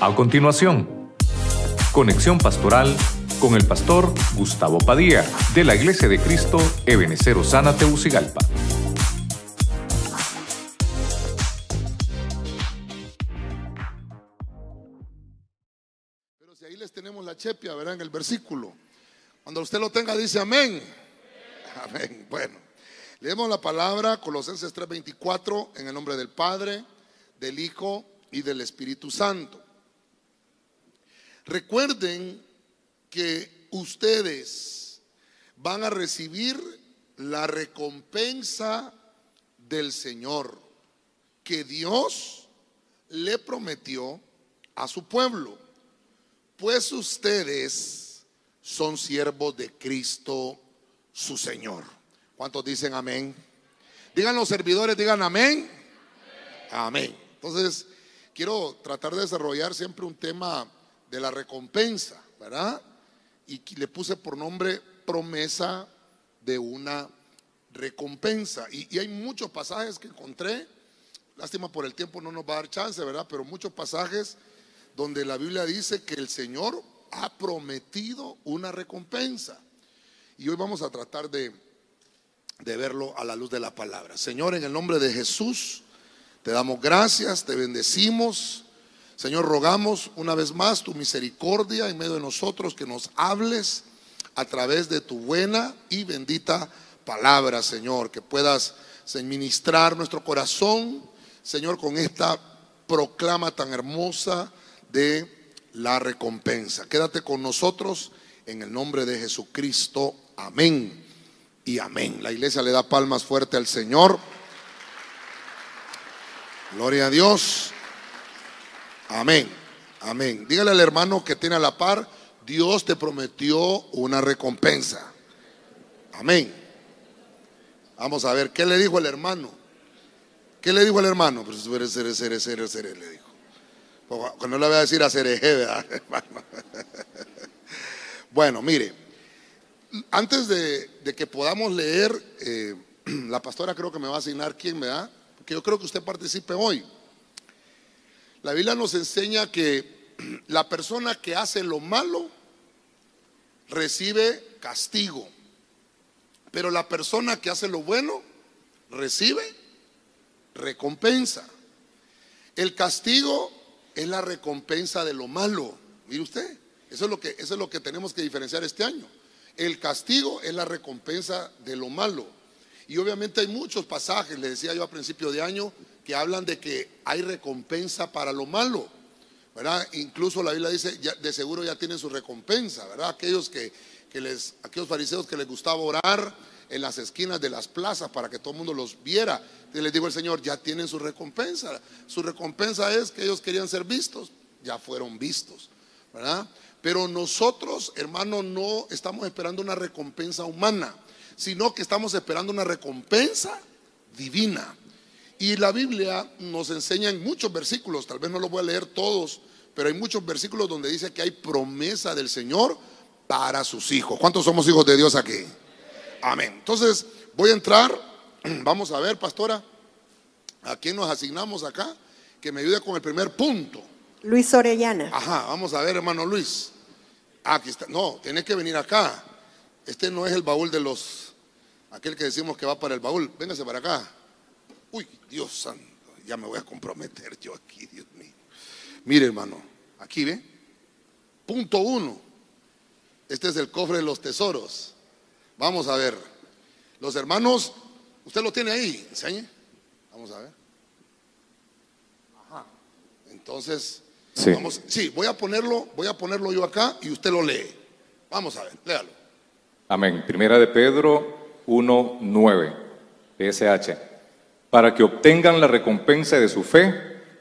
A continuación, conexión pastoral con el pastor Gustavo Padilla de la Iglesia de Cristo Ebenecer Osana Teucigalpa. Pero si ahí les tenemos la chepia, verán en el versículo. Cuando usted lo tenga, dice amén. Amén. Bueno, leemos la palabra Colosenses 3:24 en el nombre del Padre, del Hijo y del Espíritu Santo. Recuerden que ustedes van a recibir la recompensa del Señor que Dios le prometió a su pueblo, pues ustedes son siervos de Cristo su Señor. ¿Cuántos dicen amén? Digan los servidores, digan amén. Amén. Entonces, quiero tratar de desarrollar siempre un tema de la recompensa, ¿verdad? Y le puse por nombre promesa de una recompensa. Y, hay muchos pasajes que encontré, lástima por el tiempo no nos va a dar chance, ¿verdad? Pero muchos pasajes donde la Biblia dice que el Señor ha prometido una recompensa. Y hoy vamos a tratar de, de verlo a la luz de la palabra. Señor, en el nombre de Jesús, te damos gracias, te bendecimos. Señor, rogamos una vez más tu misericordia en medio de nosotros, que nos hables a través de tu buena y bendita palabra, Señor, que puedas ministrar nuestro corazón, Señor, con esta proclama tan hermosa de la recompensa. Quédate con nosotros en el nombre de Jesucristo. Amén y amén. La iglesia le da palmas fuerte al Señor. Gloria a Dios. Amén. Amén. Dígale al hermano que tiene a la par, Dios te prometió una recompensa. Amén. Vamos a ver, ¿qué le dijo el hermano? ¿Qué le dijo el hermano? Pues eres, eres, eres, eres, eres, le dijo. Cuando le voy a decir a cereje, ¿verdad? Bueno, mire, antes de, de que podamos leer, eh, la pastora creo que me va a asignar quién me da, porque yo creo que usted participe hoy. La Biblia nos enseña que la persona que hace lo malo recibe castigo, pero la persona que hace lo bueno recibe recompensa. El castigo es la recompensa de lo malo. Mire usted, eso es lo que, eso es lo que tenemos que diferenciar este año. El castigo es la recompensa de lo malo. Y obviamente hay muchos pasajes, le decía yo a principio de año, que hablan de que hay recompensa para lo malo. ¿verdad? Incluso la Biblia dice, de seguro ya tienen su recompensa, ¿verdad? Aquellos que, que les, aquellos fariseos que les gustaba orar en las esquinas de las plazas para que todo el mundo los viera. Les digo el Señor, ya tienen su recompensa. Su recompensa es que ellos querían ser vistos, ya fueron vistos, ¿verdad? Pero nosotros, hermano, no estamos esperando una recompensa humana, sino que estamos esperando una recompensa divina. Y la Biblia nos enseña en muchos versículos, tal vez no los voy a leer todos, pero hay muchos versículos donde dice que hay promesa del Señor para sus hijos. ¿Cuántos somos hijos de Dios aquí? Amén. Entonces, voy a entrar, vamos a ver, pastora, a quién nos asignamos acá, que me ayude con el primer punto. Luis Orellana. Ajá, vamos a ver, hermano Luis. Aquí está. No, tiene que venir acá. Este no es el baúl de los, aquel que decimos que va para el baúl. Véngase para acá. Uy, Dios santo, ya me voy a comprometer yo aquí, Dios mío. Mire, hermano, aquí ve. Punto uno. Este es el cofre de los tesoros. Vamos a ver. Los hermanos, usted lo tiene ahí, enseñe. Vamos a ver. Ajá. Entonces, Sí. vamos, sí, voy a ponerlo, voy a ponerlo yo acá y usted lo lee. Vamos a ver, léalo. Amén. Primera de Pedro 1:9, PSH. Para que obtengan la recompensa de su fe,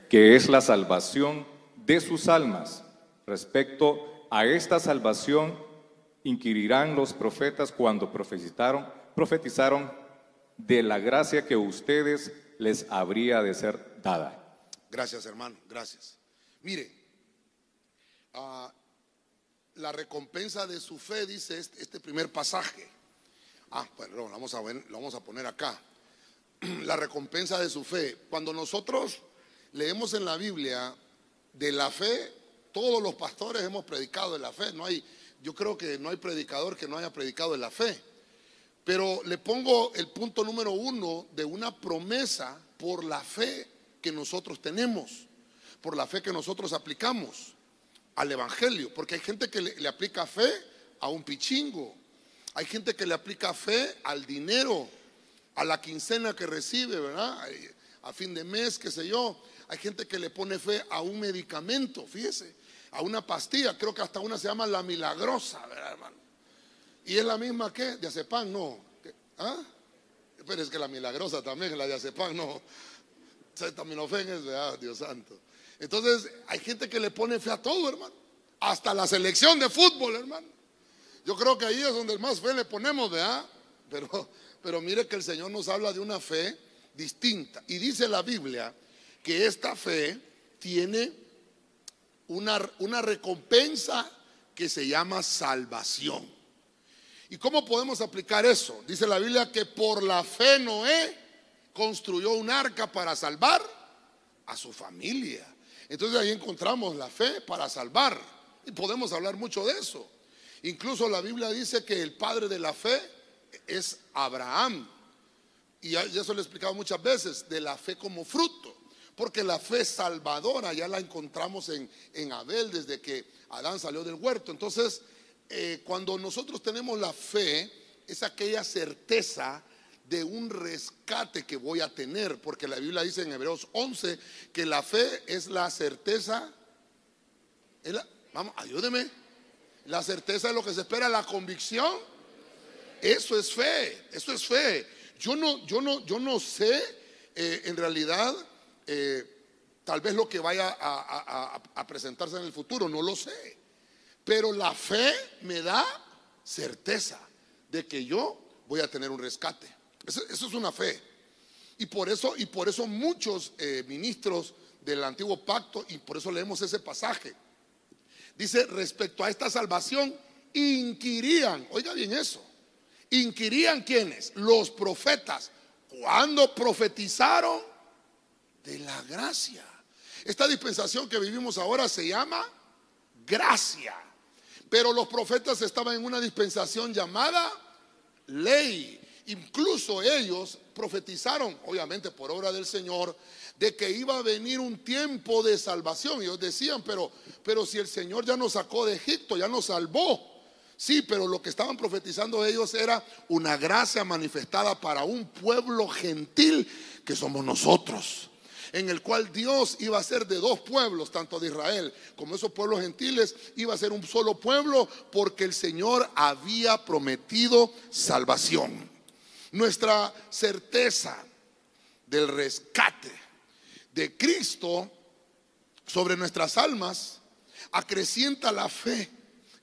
que es la salvación de sus almas. Respecto a esta salvación, inquirirán los profetas cuando profetizaron, profetizaron de la gracia que ustedes les habría de ser dada. Gracias, hermano, gracias. Mire, ah, la recompensa de su fe, dice este, este primer pasaje. Ah, perdón, vamos a, lo vamos a poner acá. La recompensa de su fe. Cuando nosotros leemos en la Biblia de la fe, todos los pastores hemos predicado de la fe. No hay, yo creo que no hay predicador que no haya predicado de la fe. Pero le pongo el punto número uno de una promesa por la fe que nosotros tenemos, por la fe que nosotros aplicamos al Evangelio. Porque hay gente que le, aplica fe a un pichingo, hay gente que le aplica fe al dinero, a la quincena que recibe, ¿verdad? A fin de mes, qué sé yo. Hay gente que le pone fe a un medicamento, fíjese, a una pastilla, creo que hasta una se llama la milagrosa, ¿verdad, hermano? Y es la misma que diazepam, no. ¿Ah? Pero es que la milagrosa también, la diazepam, no. Acetaminofén es, ¿verdad? Dios santo. Entonces, hay gente que le pone fe a todo, hermano. Hasta la selección de fútbol, hermano. Yo creo que ahí es donde más fe le ponemos, ¿verdad? Pero, pero mire que el Señor nos habla de una fe distinta. Y dice la Biblia que esta fe tiene una, una recompensa que se llama salvación. ¿Y cómo podemos aplicar eso? Dice la Biblia que por la fe Noé construyó un arca para salvar a su familia. Entonces ahí encontramos la fe para salvar. Y podemos hablar mucho de eso. Incluso la Biblia dice que el padre de la fe es Abraham. Y eso lo he explicado muchas veces, de la fe como fruto. Porque la fe salvadora ya la encontramos en, en Abel desde que Adán salió del huerto. Entonces, eh, cuando nosotros tenemos la fe, es aquella certeza de un rescate que voy a tener, porque la Biblia dice en Hebreos 11 que la fe es la certeza, vamos, ayúdeme, la certeza de lo que se espera, la convicción, eso es fe, eso es fe. Yo no, yo no, yo no sé eh, en realidad eh, tal vez lo que vaya a presentarse en el futuro, no lo sé, pero la fe me da certeza de que yo voy a tener un rescate. Eso, es una fe. Y por eso, y por eso muchos eh, ministros del antiguo pacto, y por eso leemos ese pasaje, dice respecto a esta salvación, inquirían, oiga bien eso, inquirían quiénes, los profetas, cuando profetizaron de la gracia. Esta dispensación que vivimos ahora se llama gracia, pero los profetas estaban en una dispensación llamada ley. Incluso ellos profetizaron, obviamente por obra del Señor, de que iba a venir un tiempo de salvación. Ellos decían, pero, pero si el Señor ya nos sacó de Egipto, ya nos salvó. Sí, pero lo que estaban profetizando ellos era una gracia manifestada para un pueblo gentil que somos nosotros en el cual Dios iba a ser de dos pueblos, tanto de Israel como esos pueblos gentiles, iba a ser un solo pueblo porque el Señor había prometido salvación. Nuestra certeza del rescate de Cristo sobre nuestras almas acrecienta la fe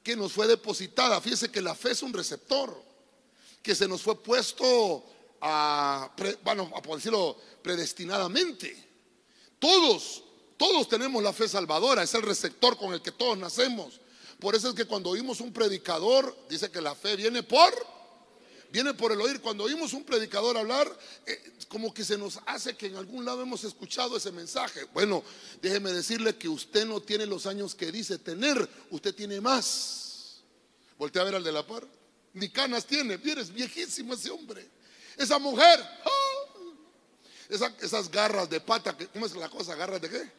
que nos fue depositada. Fíjese que la fe es un receptor que se nos fue puesto a, bueno, a decirlo predestinadamente. Todos, todos tenemos la fe salvadora, es el receptor con el que todos nacemos. Por eso es que cuando oímos un predicador, dice que la fe viene por viene por el oír. Cuando oímos un predicador hablar, eh, como que se nos hace que en algún lado hemos escuchado ese mensaje. Bueno, déjeme decirle que usted no tiene los años que dice tener, usted tiene más. Voltea a ver al de la par. Ni canas tiene, es viejísimo ese hombre. Esa mujer, ¡oh! esas garras de pata, ¿cómo es la cosa? ¿Garras de qué?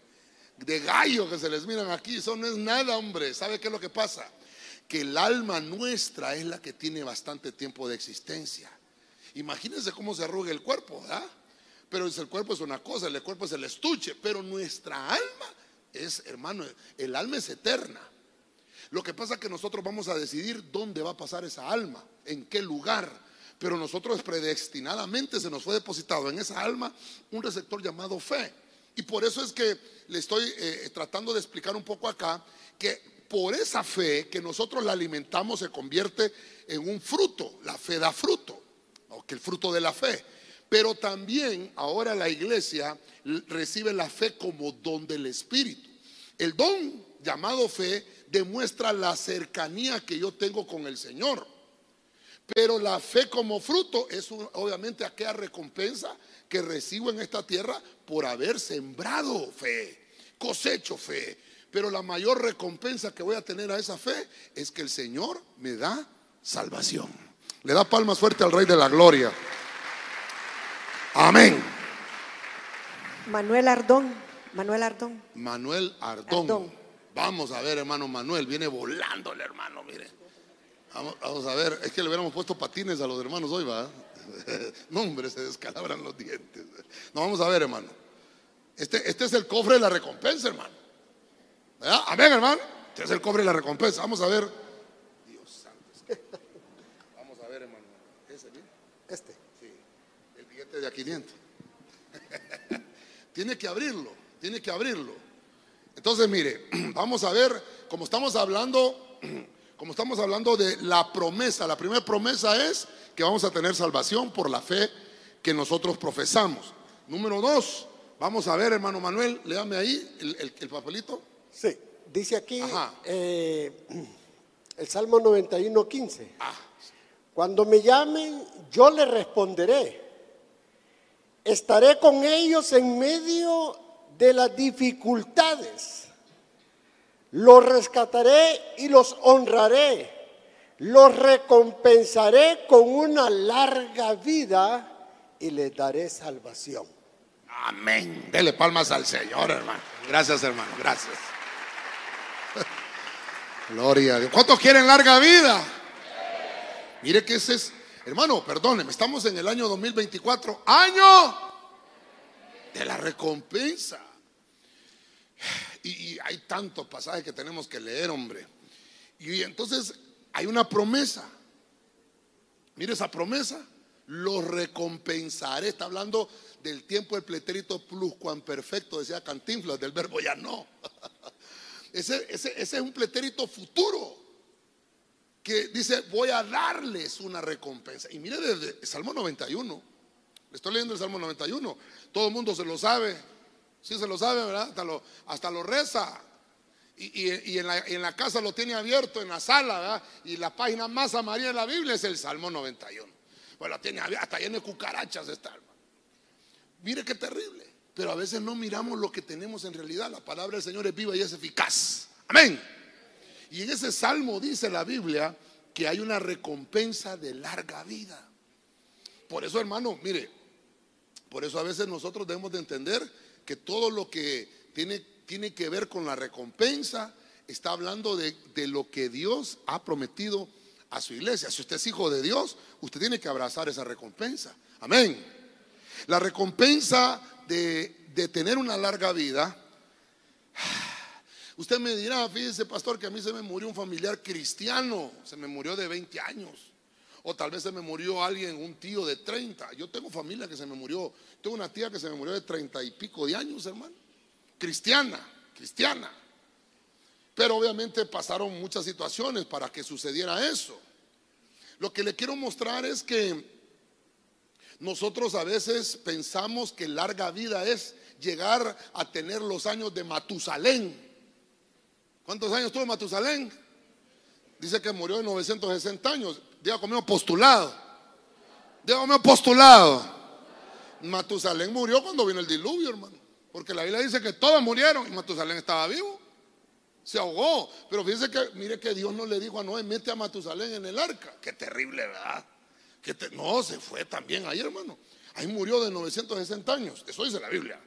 De gallo que se les miran aquí, eso no es nada, hombre. ¿Sabe qué es lo que pasa? Que el alma nuestra es la que tiene bastante tiempo de existencia. Imagínense cómo se arruga el cuerpo, ¿verdad? Pero el cuerpo es una cosa, el cuerpo es el estuche, pero nuestra alma es, hermano, el alma es eterna. Lo que pasa es que nosotros vamos a decidir dónde va a pasar esa alma, en qué lugar. Pero nosotros predestinadamente se nos fue depositado en esa alma un receptor llamado fe. Y por eso es que le estoy eh, tratando de explicar un poco acá que por esa fe que nosotros la alimentamos se convierte en un fruto. La fe da fruto, o que el fruto de la fe. Pero también ahora la iglesia recibe la fe como don del Espíritu. El don llamado fe demuestra la cercanía que yo tengo con el Señor. Pero la fe como fruto es obviamente aquella recompensa que recibo en esta tierra por haber sembrado fe, cosecho fe, Pero la mayor recompensa que voy a tener a esa fe es que el Señor me da salvación. Le da palmas fuerte al Rey de la Gloria. Amén. Manuel Ardón, Manuel Ardón. Manuel Ardón. Ardón. Vamos a ver, hermano Manuel. Viene volando el hermano, mire. Vamos, vamos a ver. Es que le hubiéramos puesto patines a los hermanos hoy, ¿va? No, hombre, se descalabran los dientes. No, vamos a ver, hermano. Este, este es el cofre de la recompensa, hermano. ¿Verdad? Amén, hermano. Este es el cofre de la recompensa. Vamos a ver. Dios santo. Vamos a ver, hermano. ¿Ese bien? Este. Sí. El billete de a 500. tiene que abrirlo. Tiene que abrirlo. Entonces, mire, vamos a ver, como estamos hablando, como estamos hablando de la promesa, la primera promesa es que vamos a tener salvación por la fe que nosotros profesamos. Número dos, vamos a ver, hermano Manuel, léame ahí el, el- el papelito. Sí. Dice aquí eh, el Salmo 91, 15. Ah, Cuando me llamen, yo les responderé. Estaré con ellos en medio de las dificultades. Los rescataré y los honraré. Los recompensaré con una larga vida y les daré salvación. amén. Dele palmas al Señor, hermano. Gracias, hermano. Gracias. Gloria a Dios. ¿Cuántos quieren larga vida? Mire que ese es, hermano, perdóneme, estamos en el año 2024, año de la recompensa. Y, hay tantos pasajes que tenemos que leer, hombre. Y entonces hay una promesa. Mire esa promesa. Los recompensaré. Está hablando del tiempo del pretérito pluscuamperfecto, decía Cantinflas, del verbo ya no. Ese, ese- ese es un pretérito futuro que dice, voy a darles una recompensa. Y mire desde Salmo 91. Le estoy leyendo el Salmo 91. Todo el mundo se lo sabe. Sí se lo sabe, ¿verdad? Hasta lo, hasta lo reza. Y, y- y en, la, en la casa lo tiene abierto, en la sala, ¿verdad? Y la página más amarilla de la Biblia es el Salmo 91. Bueno, tiene hasta lleno de cucarachas está, hermano. Mire qué terrible. Pero a veces no miramos lo que tenemos en realidad. La palabra del Señor es viva y es eficaz. Amén. Y en ese salmo dice la Biblia que hay una recompensa de larga vida. Por eso, hermano, mire, por eso a veces nosotros debemos de entender que todo lo que tiene, tiene que ver con la recompensa está hablando de, de lo que Dios ha prometido a su iglesia. Si usted es hijo de Dios, usted tiene que abrazar esa recompensa. Amén. La recompensa de, tener una larga vida. Usted me dirá, fíjese pastor, que a mí se me murió un familiar cristiano, se me murió de 20 años. O tal vez se me murió alguien, un tío de 30. Yo tengo familia que se me murió. Tengo una tía que se me murió de 30 y pico de años, hermano. Cristiana, cristiana. Pero obviamente pasaron muchas situaciones para que sucediera eso. Lo que le quiero mostrar es que nosotros a veces pensamos que larga vida es llegar a tener los años de Matusalén. ¿Cuántos años tuvo Matusalén? Dice que murió de 960 años. Diga conmigo postulado. Diga conmigo postulado. Matusalén murió cuando vino el diluvio, hermano. Porque la Biblia dice que todos murieron y Matusalén estaba vivo. Se ahogó. Pero fíjese que, mire que Dios no le dijo a Noé, mete a Matusalén en el arca. Qué terrible, ¿verdad? No, se fue también ahí, hermano. Ahí murió de 960 años. Eso dice la Biblia.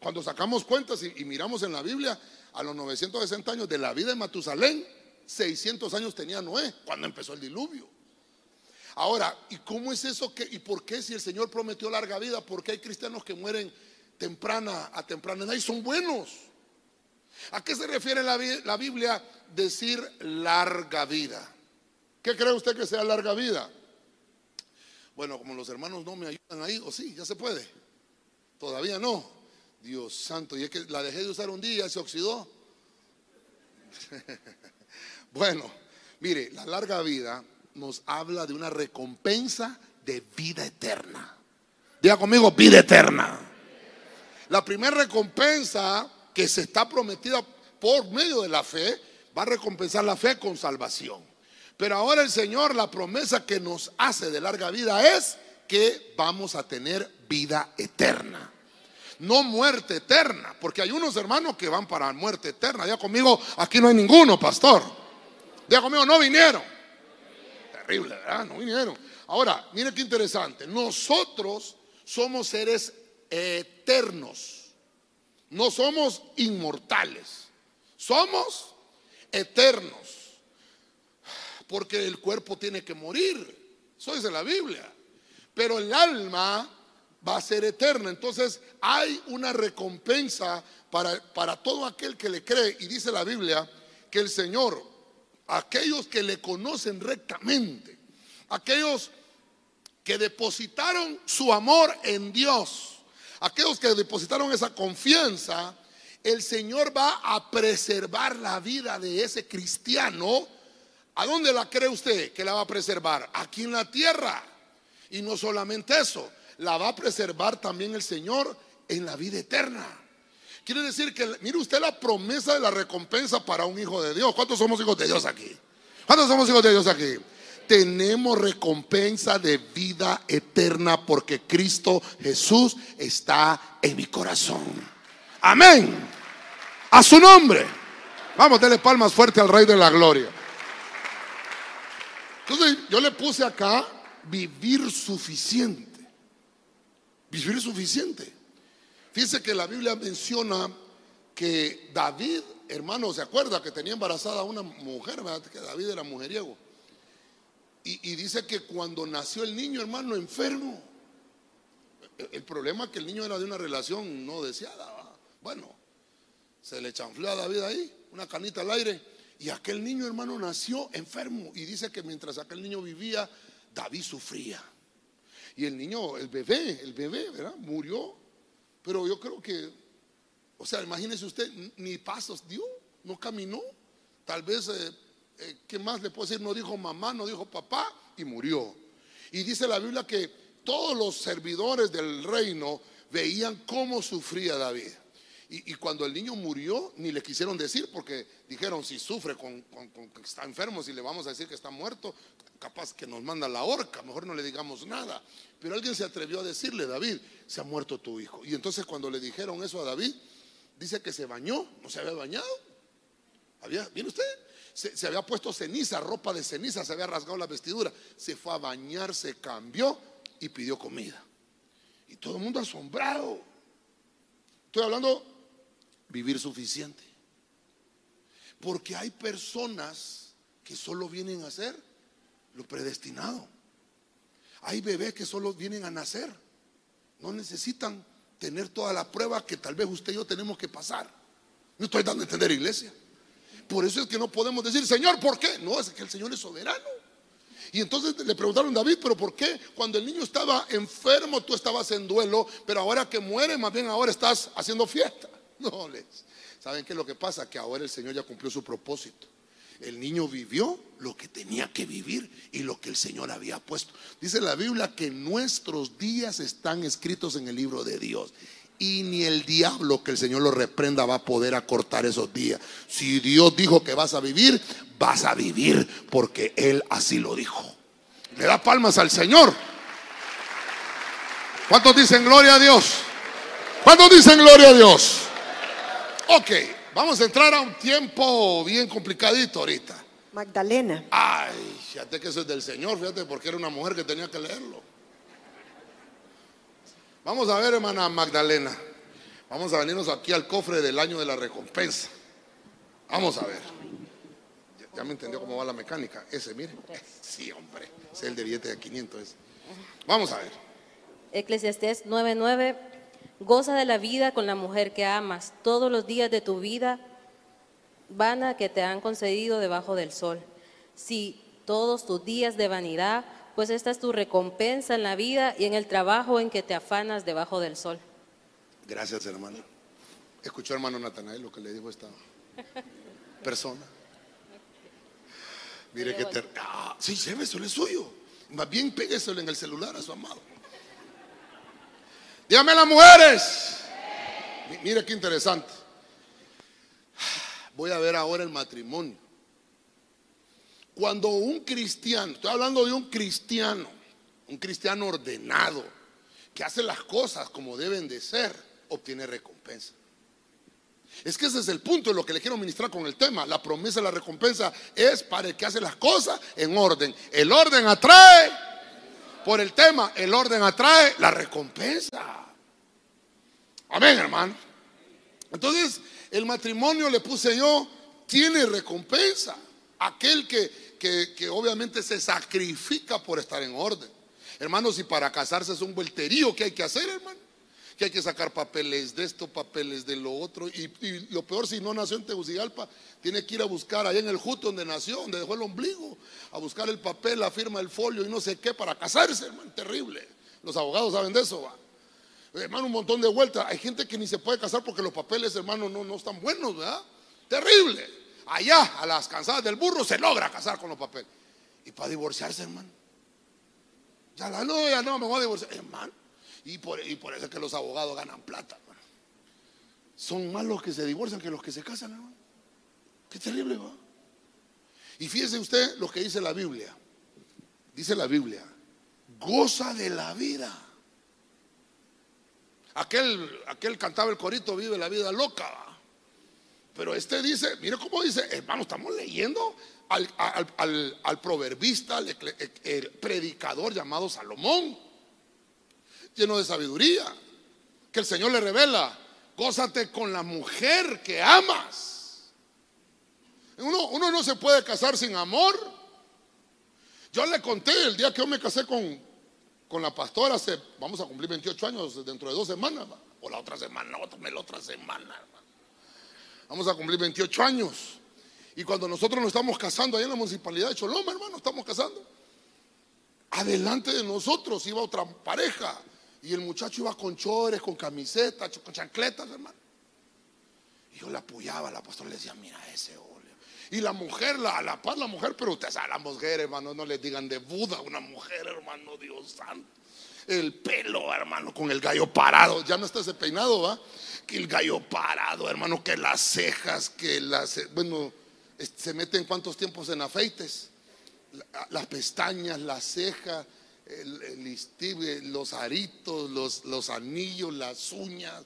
Cuando sacamos cuentas y, miramos en la Biblia, a los 960 años de la vida de Matusalén, 600 años tenía Noé cuando empezó el diluvio. Ahora, ¿y cómo es eso que, y por qué si el Señor prometió larga vida, por qué hay cristianos que mueren temprana a temprana edad y son buenos? ¿A qué se refiere la, la Biblia decir larga vida? ¿Qué cree usted que sea larga vida? Bueno, como los hermanos no me ayudan ahí, o sí, ya se puede. Todavía no. Dios santo, y es que la dejé de usar un día y se oxidó. bueno, mire, la larga vida nos habla de una recompensa de vida eterna. Diga conmigo, vida eterna. La primera recompensa que se está prometida por medio de la fe va a recompensar la fe con salvación. Pero ahora el Señor, la promesa que nos hace de larga vida es que vamos a tener vida eterna. no muerte eterna, porque hay unos hermanos que van para muerte eterna. Ya conmigo, aquí no hay ninguno, pastor. Ya conmigo, no vinieron. Terrible, ¿verdad? No vinieron. Ahora, mire qué interesante. Nosotros somos seres eternos. No somos inmortales. Somos eternos. Porque el cuerpo tiene que morir. Eso dice la Biblia. Pero el alma va a ser eterna. Entonces hay una recompensa para, para todo aquel que le cree. Y dice la Biblia que el Señor, aquellos que le conocen rectamente, aquellos que depositaron su amor en Dios, aquellos que depositaron esa confianza, el Señor va a preservar la vida de ese cristiano. ¿A dónde la cree usted que la va a preservar? Aquí en la tierra. Y no solamente eso, la va a preservar también el Señor en la vida eterna. Quiere decir que, mire usted la promesa de la recompensa para un hijo de Dios. ¿Cuántos somos hijos de Dios aquí? ¿Cuántos somos hijos de Dios aquí? Tenemos recompensa de vida eterna porque Cristo Jesús está en mi corazón. Amén. A su nombre. Vamos, denle palmas fuerte al Rey de la Gloria. Entonces yo le puse acá vivir suficiente. Vivir suficiente. Fíjese que la Biblia menciona que David, hermano, ¿se acuerda que tenía embarazada a una mujer? Que David era mujeriego. Y, dice que cuando nació el niño, hermano, enfermo. El problema es que el niño era de una relación no deseada. Bueno, se le chanfleó a David ahí, una canita al aire. Y aquel niño, hermano, nació enfermo. Y dice que mientras aquel niño vivía, David sufría. Y el niño, el bebé, el bebé, ¿verdad? Murió. Pero yo creo que, o sea, imagínese usted, ni pasos dio, no caminó. Tal vez, eh, eh, ¿qué más le puedo decir? No dijo mamá, no dijo papá y murió. Y dice la Biblia que todos los servidores del reino veían cómo sufría David. Y, cuando el niño murió, ni le quisieron decir, porque dijeron, si sufre con, que está enfermo, si le vamos a decir que está muerto, capaz que nos manda la horca, mejor no le digamos nada. Pero alguien se atrevió a decirle, David, se ha muerto tu hijo. Y entonces cuando le dijeron eso a David, dice que se bañó, no se había bañado. Había, ¿Viene usted? Se, se había puesto ceniza, ropa de ceniza, se había rasgado la vestidura. Se fue a bañar, se cambió y pidió comida. Y todo el mundo asombrado. Estoy hablando vivir suficiente. Porque hay personas que solo vienen a hacer lo predestinado. Hay bebés que solo vienen a nacer. No necesitan tener toda la prueba que tal vez usted y yo tenemos que pasar. No estoy dando a entender, iglesia. Por eso es que no podemos decir, Señor, ¿por qué? No, es que el Señor es soberano. Y entonces le preguntaron a David, pero ¿por qué cuando el niño estaba enfermo tú estabas en duelo, pero ahora que muere, más bien ahora estás haciendo fiesta? No les. ¿Saben qué es lo que pasa? Que ahora el Señor ya cumplió su propósito. El niño vivió lo que tenía que vivir y lo que el Señor había puesto. Dice la Biblia que nuestros días están escritos en el libro de Dios. Y ni el diablo que el Señor lo reprenda va a poder acortar esos días. Si Dios dijo que vas a vivir, vas a vivir porque Él así lo dijo. Le da palmas al Señor. ¿Cuántos dicen gloria a Dios? ¿Cuántos dicen gloria a Dios? Ok, vamos a entrar a un tiempo bien complicadito ahorita. Magdalena. Ay, fíjate que eso es del Señor, fíjate, porque era una mujer que tenía que leerlo. Vamos a ver, hermana Magdalena. Vamos a venirnos aquí al cofre del año de la recompensa. Vamos a ver. Ya, me entendió cómo va la mecánica. Ese, mire. Sí, hombre. Es el de billete de 500. Vamos a ver. Eclesiastés 9:9 Goza de la vida con la mujer que amas todos los días de tu vida vana que te han concedido debajo del sol. Si todos tus días de vanidad, pues esta es tu recompensa en la vida y en el trabajo en que te afanas debajo del sol. Gracias, hermano. Escuchó hermano Natanael lo que le dijo esta persona. Mire que te... Ah, sí, lléveselo, es suyo. Más bien pégueselo en el celular a su amado. Dígame las mujeres. Mire qué interesante. Voy a ver ahora el matrimonio. Cuando un cristiano, estoy hablando de un cristiano, un cristiano ordenado, que hace las cosas como deben de ser, obtiene recompensa. Es que ese es el punto de lo que le quiero ministrar con el tema. La promesa de la recompensa es para el que hace las cosas en orden. El orden atrae, por el tema, el orden atrae la recompensa. Amén, hermano. Entonces, el matrimonio le puse yo, tiene recompensa. Aquel que, que, que obviamente se sacrifica por estar en orden. Hermanos, y para casarse es un vuelterío que hay que hacer, hermano que hay que sacar papeles de esto, papeles de lo otro. Y, lo peor, si no nació en Tegucigalpa, tiene que ir a buscar allá en el Juto donde nació, donde dejó el ombligo, a buscar el papel, la firma, el folio y no sé qué para casarse, hermano. Terrible. Los abogados saben de eso, va. Hermano, un montón de vueltas. Hay gente que ni se puede casar porque los papeles, hermano, no, no están buenos, ¿verdad? Terrible. Allá, a las cansadas del burro, se logra casar con los papeles. Y para divorciarse, hermano. Ya la no, ya no, me voy a divorciar. Hermano, y por, eso es que los abogados ganan plata. Son más los que se divorcian que los que se casan, hermano. Qué terrible, ¿va? Y fíjese usted lo que dice la Biblia. Dice la Biblia, goza de la vida. Aquel, aquel cantaba el corito, vive la vida loca. Pero este dice, mire cómo dice, hermano, estamos leyendo al, al proverbista, el predicador llamado Salomón lleno de sabiduría, que el Señor le revela, gózate con la mujer que amas. Uno, no se puede casar sin amor. Yo le conté el día que yo me casé con, con la pastora, hace, vamos a cumplir 28 años dentro de dos semanas, o la otra semana, otra, la otra semana. Vamos a cumplir 28 años. Y cuando nosotros nos estamos casando ahí en la municipalidad de Choloma, hermano, estamos casando. Adelante de nosotros iba otra pareja y el muchacho iba con chores, con camisetas, con chancletas, hermano. Y yo le apoyaba, la pastora le decía, mira ese óleo. Y la mujer, la, la paz, la mujer, pero usted sabe, la mujer, hermano, no le digan de Buda, una mujer, hermano, Dios santo. El pelo, hermano, con el gallo parado. Ya no está ese peinado, ¿va? Que el gallo parado, hermano, que las cejas, que las. Bueno, se meten cuántos tiempos en afeites. Las pestañas, las cejas el, los aritos, los, los anillos, las uñas,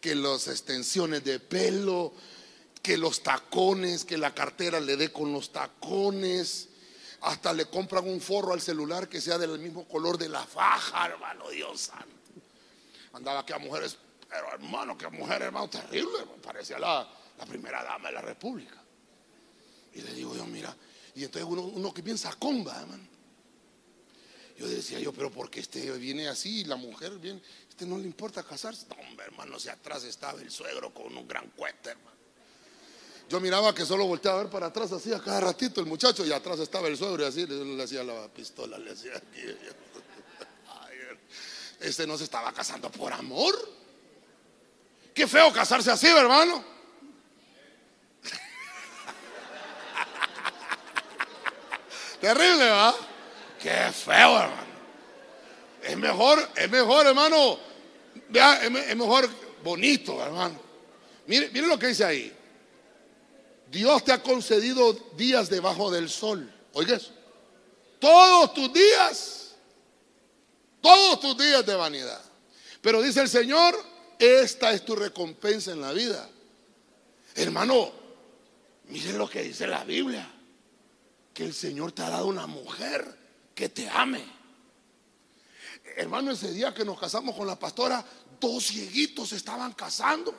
que las extensiones de pelo, que los tacones, que la cartera le dé con los tacones. Hasta le compran un forro al celular que sea del mismo color de la faja, hermano, Dios santo. Andaba a mujeres, pero hermano, que mujer, hermano, terrible, parecía la, la, primera dama de la República. Y le digo yo, mira, y entonces uno, uno que piensa comba, hermano. Yo decía yo, pero porque este viene así, la mujer viene, este no le importa casarse. No, hombre, hermano, si atrás estaba el suegro con un gran cuete, hermano. Yo miraba que solo volteaba a ver para atrás así a cada ratito el muchacho y atrás estaba el suegro y así le, hacía la pistola, le hacía aquí. este no se estaba casando por amor. Qué feo casarse así, hermano. Terrible, ¿va? Qué feo, hermano. Es mejor, es mejor, hermano. Vea, es mejor bonito, hermano. Mire, mire lo que dice ahí. Dios te ha concedido días debajo del sol. Oigas, todos tus días, todos tus días de vanidad. Pero dice el Señor, esta es tu recompensa en la vida. Hermano, mire lo que dice la Biblia. Que el Señor te ha dado una mujer que te ame. Hermano, ese día que nos casamos con la pastora, dos cieguitos estaban casando.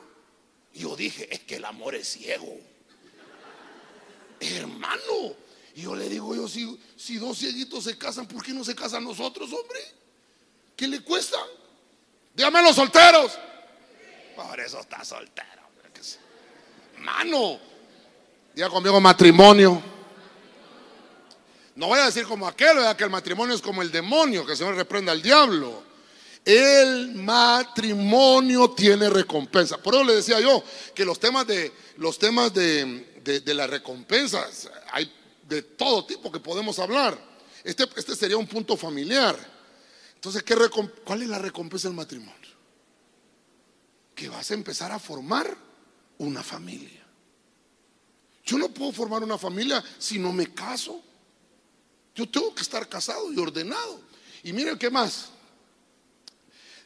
Yo dije, es que el amor es ciego. Hermano, yo le digo yo, si, si dos cieguitos se casan, ¿por qué no se casan nosotros, hombre? ¿Qué le cuesta? Dígame los solteros. Por eso está soltero. Mano, diga conmigo matrimonio. No voy a decir como aquel, que el matrimonio es como el demonio, que el Señor reprenda al diablo. El matrimonio tiene recompensa. Por eso le decía yo que los temas de los temas de, de, las recompensas hay de todo tipo que podemos hablar. Este, este sería un punto familiar. Entonces, ¿qué ¿cuál es la recompensa del matrimonio? Que vas a empezar a formar una familia. Yo no puedo formar una familia si no me caso. Yo tengo que estar casado y ordenado. Y miren qué más.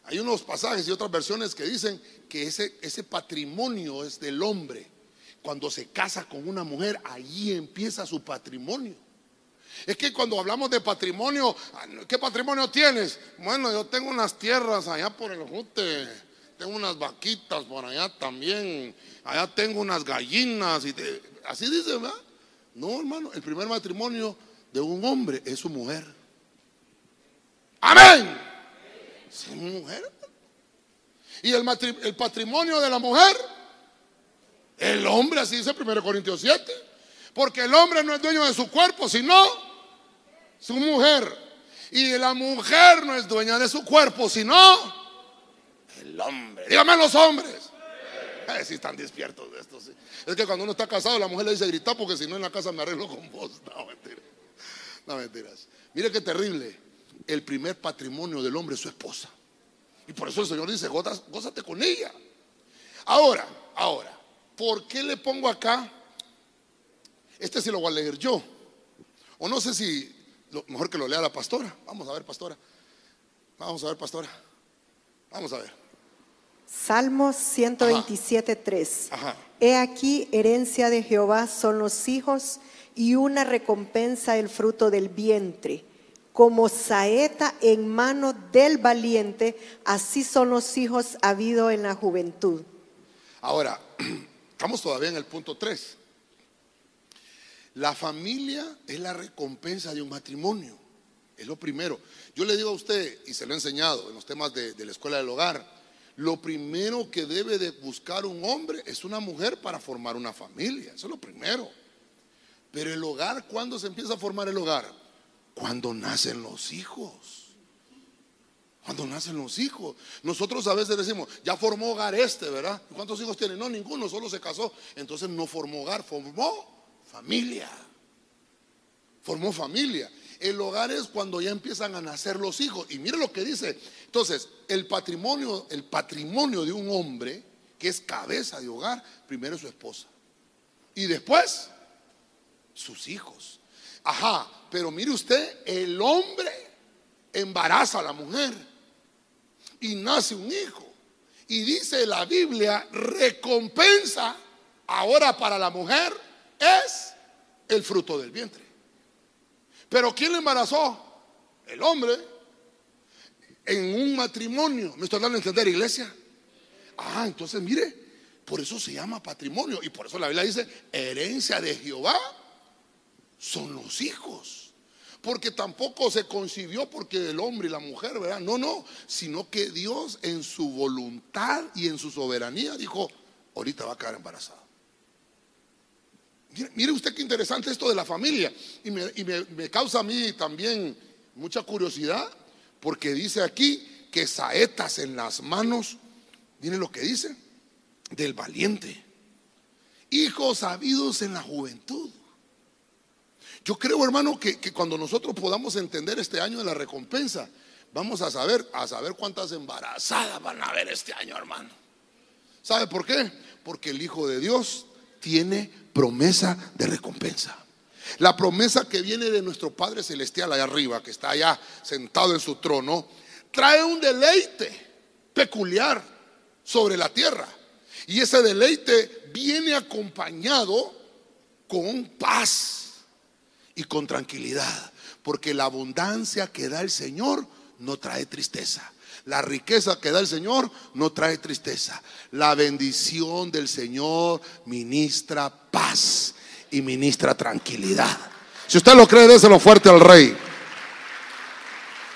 Hay unos pasajes y otras versiones que dicen que ese, ese patrimonio es del hombre. Cuando se casa con una mujer, ahí empieza su patrimonio. Es que cuando hablamos de patrimonio, ¿qué patrimonio tienes? Bueno, yo tengo unas tierras allá por el Jute, tengo unas vaquitas por allá también, allá tengo unas gallinas, y así dice, ¿verdad? No, hermano, el primer matrimonio de un hombre es su mujer. Amén. Es mujer. Y el, el patrimonio de la mujer, el hombre, así dice 1 Corintios 7. Porque el hombre no es dueño de su cuerpo, sino su mujer. Y la mujer no es dueña de su cuerpo, sino el hombre. Dígame los hombres. Eh, si están despiertos de esto. Es que cuando uno está casado, la mujer le dice gritar porque si no en la casa me arreglo con vos. No, mentiras. No, mentiras. Mire qué terrible. El primer patrimonio del hombre es su esposa. Y por eso el Señor dice, gózate con ella. Ahora, ahora, ¿por qué le pongo acá? Este sí lo voy a leer yo. O no sé si lo, mejor que lo lea la pastora. Vamos a ver, pastora. Vamos a ver, pastora. Vamos a ver. Salmos 127.3. He aquí, herencia de Jehová son los hijos y una recompensa el fruto del vientre. Como saeta en mano del valiente, así son los hijos habido en la juventud. Ahora, estamos todavía en el punto 3. La familia es la recompensa de un matrimonio. Es lo primero. Yo le digo a usted, y se lo he enseñado en los temas de, la escuela del hogar, lo primero que debe de buscar un hombre es una mujer para formar una familia. Eso es lo primero. Pero el hogar, ¿cuándo se empieza a formar el hogar? Cuando nacen los hijos. Cuando nacen los hijos. Nosotros a veces decimos, ya formó hogar este, ¿verdad? ¿Cuántos hijos tiene? No, ninguno, solo se casó. Entonces no formó hogar, formó Familia. Formó familia. El hogar es cuando ya empiezan a nacer los hijos. Y mire lo que dice. Entonces, el patrimonio, el patrimonio de un hombre que es cabeza de hogar, primero es su esposa. Y después, sus hijos. Ajá, pero mire usted, el hombre embaraza a la mujer y nace un hijo. Y dice la Biblia, recompensa ahora para la mujer es el fruto del vientre. Pero ¿quién le embarazó? El hombre. En un matrimonio. ¿Me estoy dando a entender, iglesia? Ah, entonces mire, por eso se llama patrimonio. Y por eso la Biblia dice, herencia de Jehová son los hijos. Porque tampoco se concibió porque el hombre y la mujer, ¿verdad? No, no, sino que Dios en su voluntad y en su soberanía dijo, ahorita va a quedar embarazada. Mire, usted qué interesante esto de la familia. Y, me, causa a mí también mucha curiosidad, porque dice aquí que saetas en las manos, mire lo que dice, del valiente. Hijos habidos en la juventud. Yo creo, hermano, que, que, cuando nosotros podamos entender este año de la recompensa, vamos a saber, a saber cuántas embarazadas van a haber este año, hermano. ¿Sabe por qué? Porque el Hijo de Dios tiene promesa de recompensa. La promesa que viene de nuestro Padre Celestial allá arriba, que está allá sentado en su trono, trae un deleite peculiar sobre la tierra. Y ese deleite viene acompañado con paz y con tranquilidad, porque la abundancia que da el Señor no trae tristeza. La riqueza que da el Señor no trae tristeza. La bendición del Señor ministra paz y ministra tranquilidad. Si usted lo cree, déselo fuerte al rey.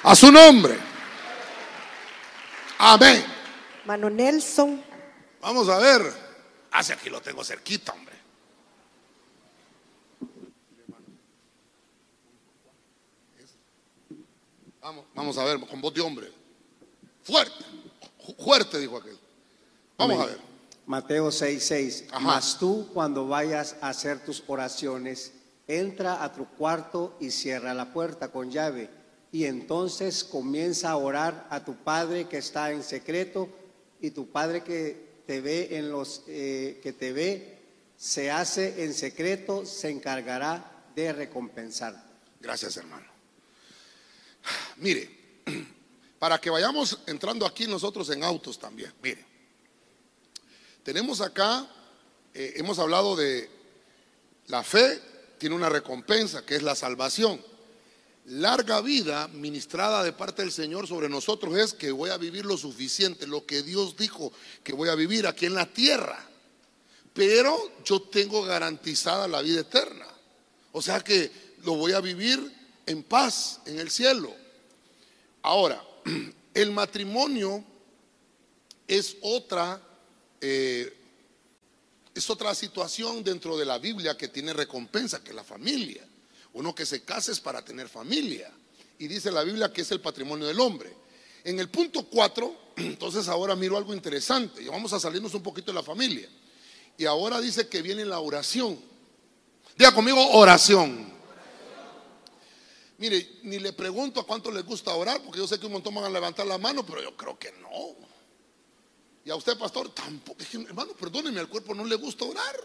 A su nombre. Amén. Mano Nelson. Vamos a ver. Hace aquí lo tengo cerquita, hombre. Vamos, vamos a ver, con voz de hombre. Fuerte, fuerte, dijo aquel. Vamos a ver. Mateo 6:6. Mas tú, cuando vayas a hacer tus oraciones, entra a tu cuarto y cierra la puerta con llave. Y entonces comienza a orar a tu Padre que está en secreto, y tu Padre que te ve en los eh, que te ve, se hace en secreto, se encargará de recompensar. Gracias, hermano. Mire, para que vayamos entrando aquí nosotros en autos también. Mire, tenemos acá, eh, hemos hablado de la fe, tiene una recompensa que es la salvación. Larga vida ministrada de parte del Señor sobre nosotros es que voy a vivir lo suficiente, lo que Dios dijo que voy a vivir aquí en la tierra. Pero yo tengo garantizada la vida eterna. O sea que lo voy a vivir en paz en el cielo. Ahora, el matrimonio es otra, eh, es otra situación dentro de la Biblia que tiene recompensa, que la familia. Uno que se case es para tener familia. Y dice la Biblia que es el patrimonio del hombre. En el punto 4, entonces ahora miro algo interesante. Y vamos a salirnos un poquito de la familia. Y ahora dice que viene la oración. Diga conmigo oración. Mire, ni le pregunto a cuánto les gusta orar, porque yo sé que un montón van a levantar la mano, pero yo creo que no. Y a usted, pastor, tampoco. Hermano, perdóneme, al cuerpo no le gusta orar.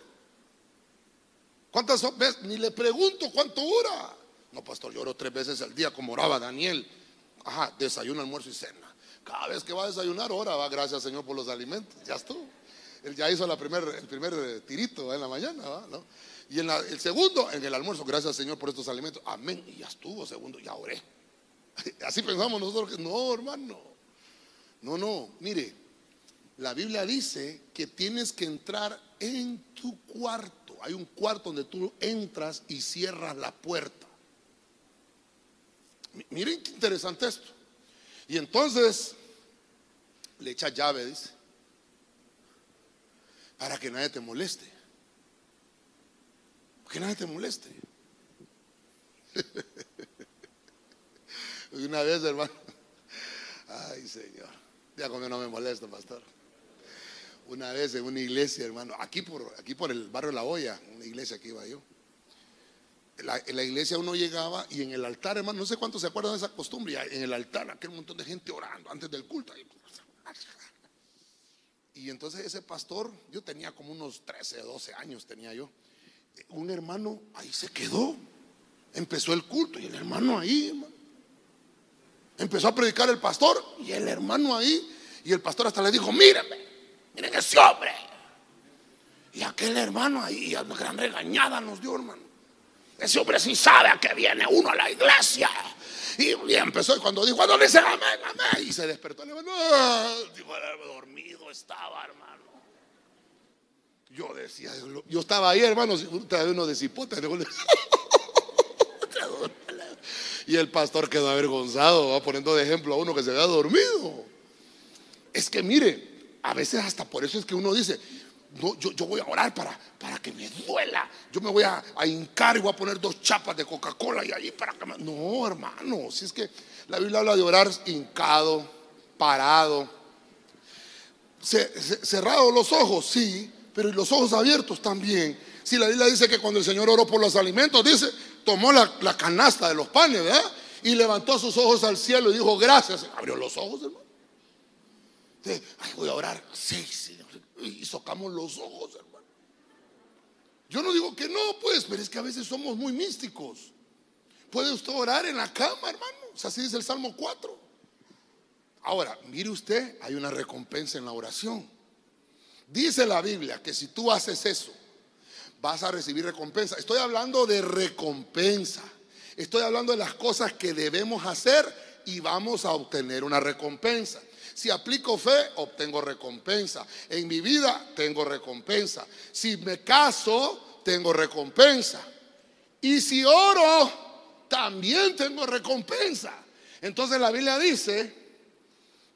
¿Cuántas veces? Ni le pregunto cuánto ora. No, pastor, yo oro tres veces al día como oraba Daniel. Ajá, desayuno, almuerzo y cena. Cada vez que va a desayunar, ora, va, gracias Señor por los alimentos. Ya estuvo. Él ya hizo la el primer eh, tirito en la mañana, ¿va? ¿no? Y en el segundo, en el almuerzo, gracias Señor por estos alimentos. Amén. Y ya estuvo, segundo, ya oré. Así pensamos nosotros que no, hermano. No, no. Mire, la Biblia dice que tienes que entrar en tu cuarto. Hay un cuarto donde tú entras y cierras la puerta. Miren qué interesante esto. Y entonces le echa llave, dice, para que nadie te moleste que nadie te moleste. Una vez, hermano. Ay, Señor. Ya como no me molesta, pastor. Una vez en una iglesia, hermano, aquí por, aquí por el barrio La Hoya, una iglesia que iba yo. En la, iglesia uno llegaba y en el altar, hermano, no sé cuántos se acuerdan de esa costumbre, en el altar aquel montón de gente orando antes del culto. Y entonces ese pastor, yo tenía como unos 13, 12 años tenía yo un hermano ahí se quedó. Empezó el culto y el hermano ahí, Empezó a predicar el pastor y el hermano ahí. Y el pastor hasta le dijo, mírenme, miren ese hombre. Y aquel hermano ahí, una gran regañada nos dio, hermano. Ese hombre sí sabe a qué viene uno a la iglesia. Y, empezó, y cuando dijo, ¿a dónde se amén, amén? Y se despertó, el hermano, ah", dijo, dormido estaba, hermano. Yo decía, yo estaba ahí, hermano, uno de cipote. Y el pastor quedó avergonzado, va poniendo de ejemplo a uno que se había dormido. Es que mire, a veces hasta por eso es que uno dice, yo, voy a orar para, que me duela. Yo me voy a, hincar y voy a poner dos chapas de Coca-Cola y allí para que me... No, hermano, si es que la Biblia habla de orar hincado, parado, cerrado los ojos, sí, pero y los ojos abiertos también. Si la Biblia dice que cuando el Señor oró por los alimentos, dice, tomó la, canasta de los panes, ¿verdad? Y levantó sus ojos al cielo y dijo, gracias. Abrió los ojos, hermano. voy a orar. Sí, sí. Y socamos los ojos, hermano. Yo no digo que no, pues, pero es que a veces somos muy místicos. Puede usted orar en la cama, hermano. Así dice el Salmo 4. Ahora, mire usted, hay una recompensa en la oración. Dice la Biblia que si tú haces eso, vas a recibir recompensa. Estoy hablando de recompensa. Estoy hablando de las cosas que debemos hacer y vamos a obtener una recompensa. Si aplico fe, obtengo recompensa. En mi vida, tengo recompensa. Si me caso, tengo recompensa. Y si oro, también tengo recompensa. Entonces la Biblia dice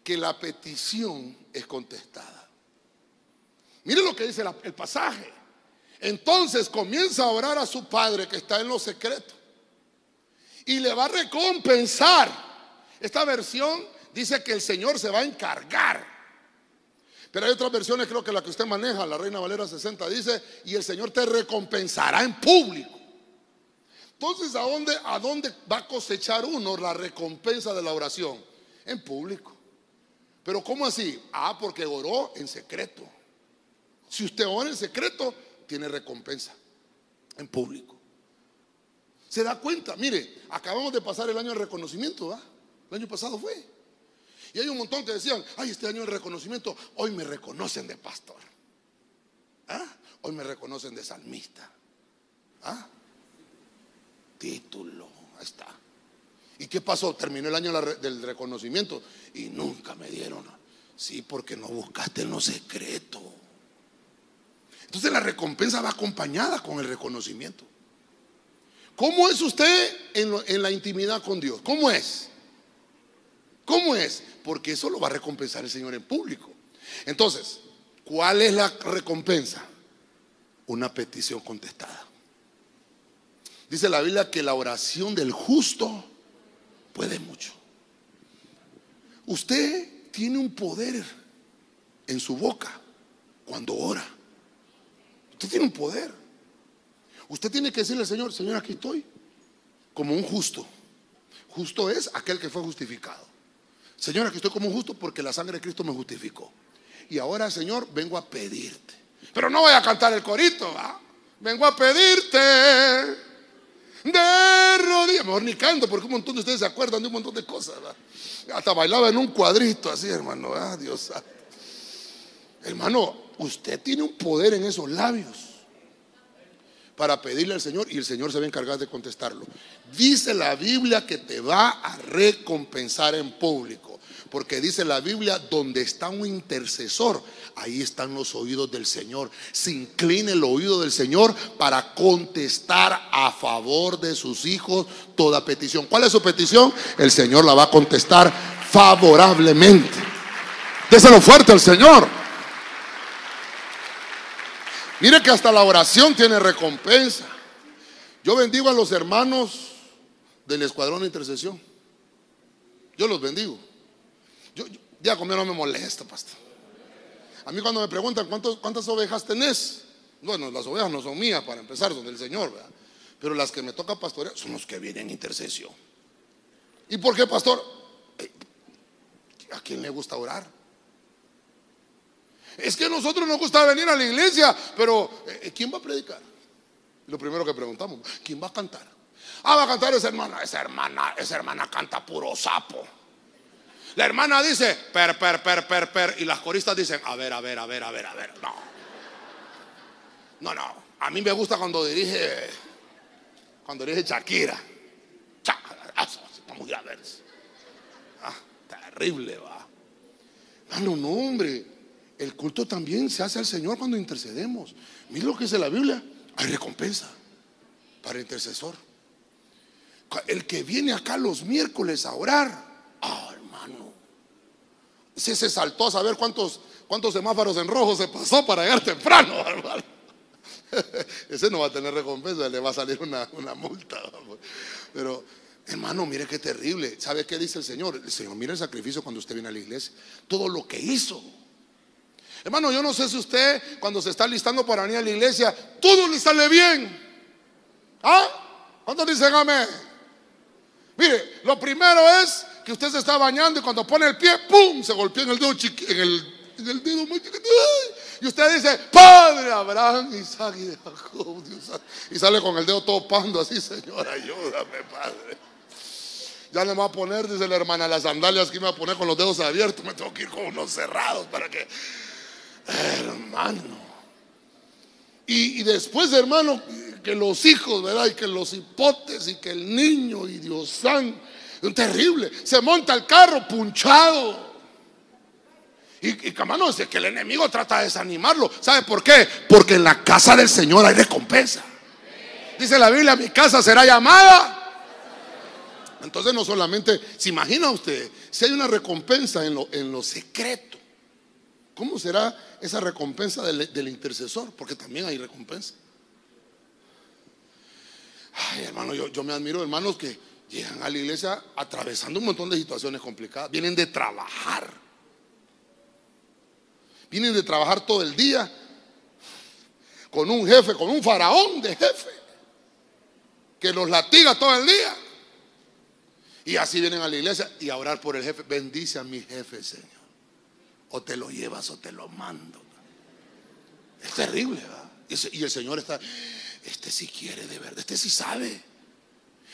que la petición es contestada. Mire lo que dice el pasaje. Entonces comienza a orar a su padre que está en lo secreto. Y le va a recompensar. Esta versión dice que el Señor se va a encargar. Pero hay otras versiones, creo que la que usted maneja, la Reina Valera 60, dice, y el Señor te recompensará en público. Entonces, ¿a dónde, ¿a dónde va a cosechar uno la recompensa de la oración? En público. Pero ¿cómo así? Ah, porque oró en secreto. Si usted ora en secreto, tiene recompensa en público. ¿Se da cuenta? Mire, acabamos de pasar el año de reconocimiento, ¿va? El año pasado fue. Y hay un montón que decían, ay, este año el reconocimiento, hoy me reconocen de pastor. ¿Ah? Hoy me reconocen de salmista. ¿Ah? Título, ahí está. ¿Y qué pasó? Terminó el año del reconocimiento y nunca me dieron. Sí, porque no buscaste en lo secreto. Entonces la recompensa va acompañada con el reconocimiento. ¿Cómo es usted en, la intimidad con Dios? ¿Cómo es? ¿Cómo es? Porque eso lo va a recompensar el Señor en público. Entonces, ¿cuál es la recompensa? Una petición contestada. Dice la Biblia que la oración del justo puede mucho. Usted tiene un poder en su boca cuando ora. Usted tiene un poder. Usted tiene que decirle al Señor, Señor, aquí estoy, como un justo. Justo es aquel que fue justificado. Señor, aquí estoy como un justo porque la sangre de Cristo me justificó. Y ahora, Señor, vengo a pedirte. Pero no voy a cantar el corito, Vengo a pedirte de rodillas. Mejor ni canto porque un montón de ustedes se acuerdan de un montón de cosas. Hasta bailaba en un cuadrito así, hermano. Dios. Hermano, usted tiene un poder en esos labios para pedirle al Señor y el Señor se va a encargar de contestarlo. Dice la Biblia que te va a recompensar en público, porque dice la Biblia, donde está un intercesor, ahí están los oídos del Señor. Se incline el oído del Señor para contestar a favor de sus hijos toda petición. ¿Cuál es su petición? El Señor la va a contestar favorablemente. Déselo fuerte al Señor. Mire que hasta la oración tiene recompensa. Yo bendigo a los hermanos del escuadrón de intercesión. Yo los bendigo. Yo, ya conmigo no me molesta, pastor. A mí cuando me preguntan cuántas ovejas tenés, bueno, las ovejas no son mías para empezar, son del Señor, ¿verdad? pero las que me toca pastorear son los que vienen en intercesión. ¿Y por qué, pastor? Eh, ¿A quién le gusta orar? Es que a nosotros nos gusta venir a la iglesia, pero eh, ¿quién va a predicar? Lo primero que preguntamos, ¿quién va a cantar? Ah, va a cantar esa hermana. Esa hermana, esa hermana canta puro sapo. La hermana dice, per, per, per, per, per. Y las coristas dicen, a ver, a ver, a ver, a ver, a ver. No. No, no. A mí me gusta cuando dirige, cuando dirige Shakira. Vamos a ver. Ah, terrible, va. No, no, hombre el culto también se hace al Señor cuando intercedemos. Mira lo que dice la Biblia. Hay recompensa para el intercesor. El que viene acá los miércoles a orar. Ah, hermano. Si se saltó a saber cuántos, cuántos semáforos en rojo se pasó para llegar temprano, hermano. Ese no va a tener recompensa, le va a salir una, una multa. Pero, hermano, mire qué terrible. ¿Sabe qué dice el Señor? El Señor, mire el sacrificio cuando usted viene a la iglesia. Todo lo que hizo. Hermano, yo no sé si usted cuando se está listando para venir a la iglesia, todo le sale bien. ¿Ah? ¿Cuántos dicen amén? Mire, lo primero es que usted se está bañando y cuando pone el pie, ¡pum! Se golpea en el dedo en el, en el dedo muy chiquito. Y usted dice, Padre Abraham, Isaac y Jacob. y sale con el dedo todo pando así, Señor, ayúdame, Padre. Ya le va a poner, dice la hermana, las sandalias que me va a poner con los dedos abiertos. Me tengo que ir con unos cerrados para que Hermano. Y, después, hermano, que los hijos, ¿verdad? Y que los hipotes y que el niño y Dios santo. Terrible. Se monta el carro punchado. Y, y hermano, dice que el enemigo trata de desanimarlo. ¿Sabe por qué? Porque en la casa del Señor hay recompensa. Dice la Biblia, mi casa será llamada. Entonces no solamente, se imagina usted, si hay una recompensa en lo, en lo secreto, ¿cómo será esa recompensa del, intercesor, porque también hay recompensa. Ay, hermano, yo, me admiro hermanos que llegan a la iglesia atravesando un montón de situaciones complicadas. Vienen de trabajar. Vienen de trabajar todo el día con un jefe, con un faraón de jefe, que los latiga todo el día. Y así vienen a la iglesia y a orar por el jefe. Bendice a mi jefe, Señor o te lo llevas o te lo mando. Es terrible, ¿verdad? Y el Señor está, este sí quiere de verdad, este sí sabe.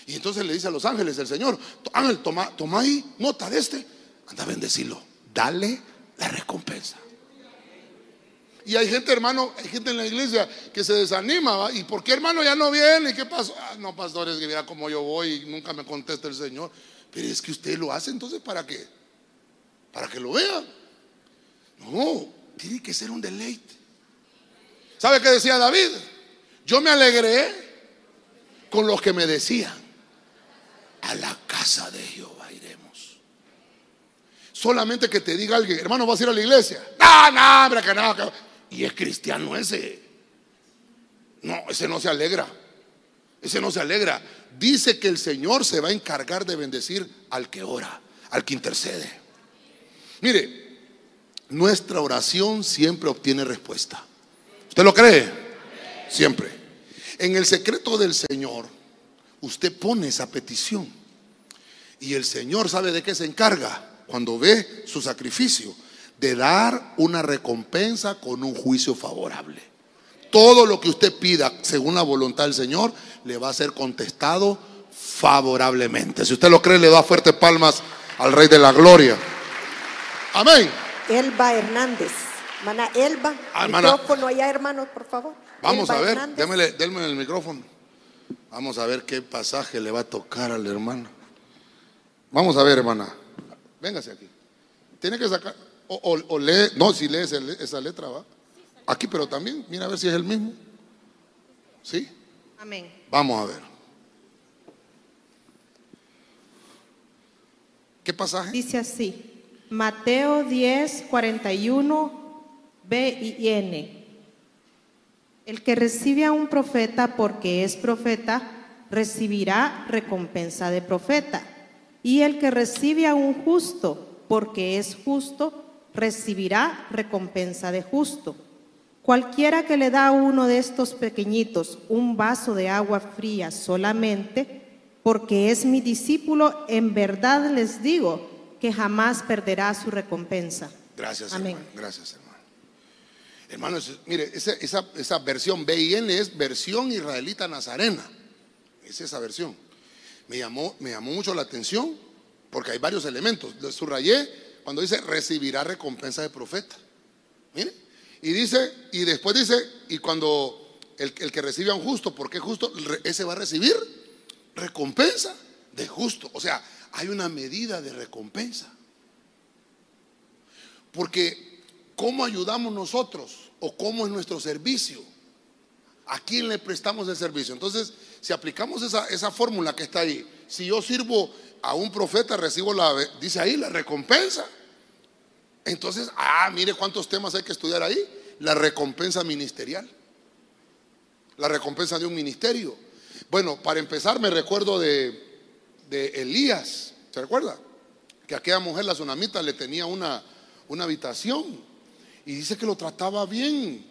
Y entonces le dice a los ángeles el Señor, Ángel, toma, toma ahí nota de este. anda a bendecirlo. Dale la recompensa. Y hay gente, hermano, hay gente en la iglesia que se desanima. ¿Y por qué, hermano, ya no viene? ¿Qué pasó? Ah, no, pastores, que vea cómo yo voy y nunca me contesta el Señor. Pero es que usted lo hace, entonces, ¿para qué? Para que lo vean. No, tiene que ser un deleite. ¿Sabe qué decía David? Yo me alegré con los que me decían, a la casa de Jehová iremos. Solamente que te diga alguien, hermano, ¿vas a ir a la iglesia? No, no, hombre, que no. Y es cristiano ese. No, ese no se alegra. Ese no se alegra. Dice que el Señor se va a encargar de bendecir al que ora, al que intercede. Mire, nuestra oración siempre obtiene respuesta. ¿Usted lo cree? Siempre. En el secreto del Señor, usted pone esa petición. Y el Señor sabe de qué se encarga cuando ve su sacrificio, de dar una recompensa con un juicio favorable. Todo lo que usted pida según la voluntad del Señor le va a ser contestado favorablemente. Si usted lo cree, le da fuertes palmas al Rey de la Gloria. Amén. Elba Hernández. Hermana Elba, ah, micrófono allá, hermanos, por favor. Vamos a ver, démele, démele el micrófono. Vamos a ver qué pasaje le va a tocar al hermano. Vamos a ver, hermana. Véngase aquí. Tiene que sacar, o, lee, no, si lee esa letra, va. Aquí, pero también, mira a ver si es el mismo. ¿Sí? Amén. Vamos a ver. ¿Qué pasaje? Dice así. Mateo 10, 41, B y N. El que recibe a un profeta porque es profeta, recibirá recompensa de profeta. Y el que recibe a un justo porque es justo, recibirá recompensa de justo. Cualquiera que le da a uno de estos pequeñitos un vaso de agua fría solamente, porque es mi discípulo, en verdad les digo, que jamás perderá su recompensa. Gracias, Amén. hermano. Gracias, hermano. Hermanos, mire, esa, esa, esa versión BIN es versión israelita nazarena. Es esa versión. Me llamó, me llamó mucho la atención porque hay varios elementos. Lo subrayé cuando dice recibirá recompensa de profeta. Mire. Y dice, y después dice, y cuando el, el que recibe a un justo, ¿por qué justo? Ese va a recibir recompensa de justo. O sea, hay una medida de recompensa. Porque ¿cómo ayudamos nosotros? ¿O cómo es nuestro servicio? ¿A quién le prestamos el servicio? Entonces, si aplicamos esa, fórmula que está ahí, si yo sirvo a un profeta, recibo la, dice ahí, la recompensa. Entonces, ah, mire cuántos temas hay que estudiar ahí. La recompensa ministerial. La recompensa de un ministerio. Bueno, para empezar, me recuerdo de, de Elías, ¿se recuerda? Que aquella mujer, la tsunamita, le tenía una, una habitación y dice que lo trataba bien.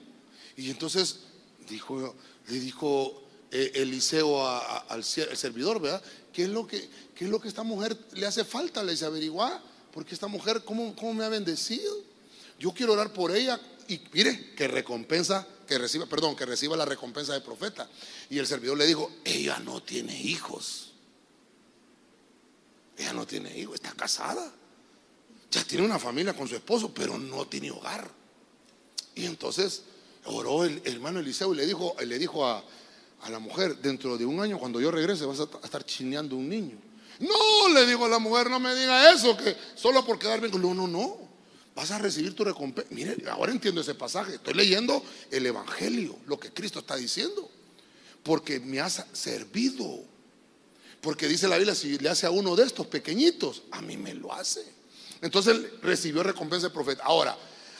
Y entonces dijo, le dijo eh, Eliseo al servidor, ¿verdad? ¿Qué es, lo que, ¿Qué es lo que esta mujer le hace falta? Le dice, averiguar, porque esta mujer, ¿cómo, ¿cómo me ha bendecido? Yo quiero orar por ella y mire, que recompensa, que reciba, perdón, que reciba la recompensa de profeta. Y el servidor le dijo, ella no tiene hijos. Ella no tiene hijos, está casada. Ya tiene una familia con su esposo, pero no tiene hogar. Y entonces oró el, hermano Eliseo y le dijo, le dijo a, la mujer, dentro de un año cuando yo regrese vas a estar chineando un niño. No, le digo a la mujer, no me diga eso, que solo por quedar bien. No, no, no. Vas a recibir tu recompensa. Mire, ahora entiendo ese pasaje. Estoy leyendo el Evangelio, lo que Cristo está diciendo. Porque me has servido. Porque dice la Biblia, si le hace a uno de estos pequeñitos, a mí me lo hace. Entonces él recibió recompensa de profeta. Ahora,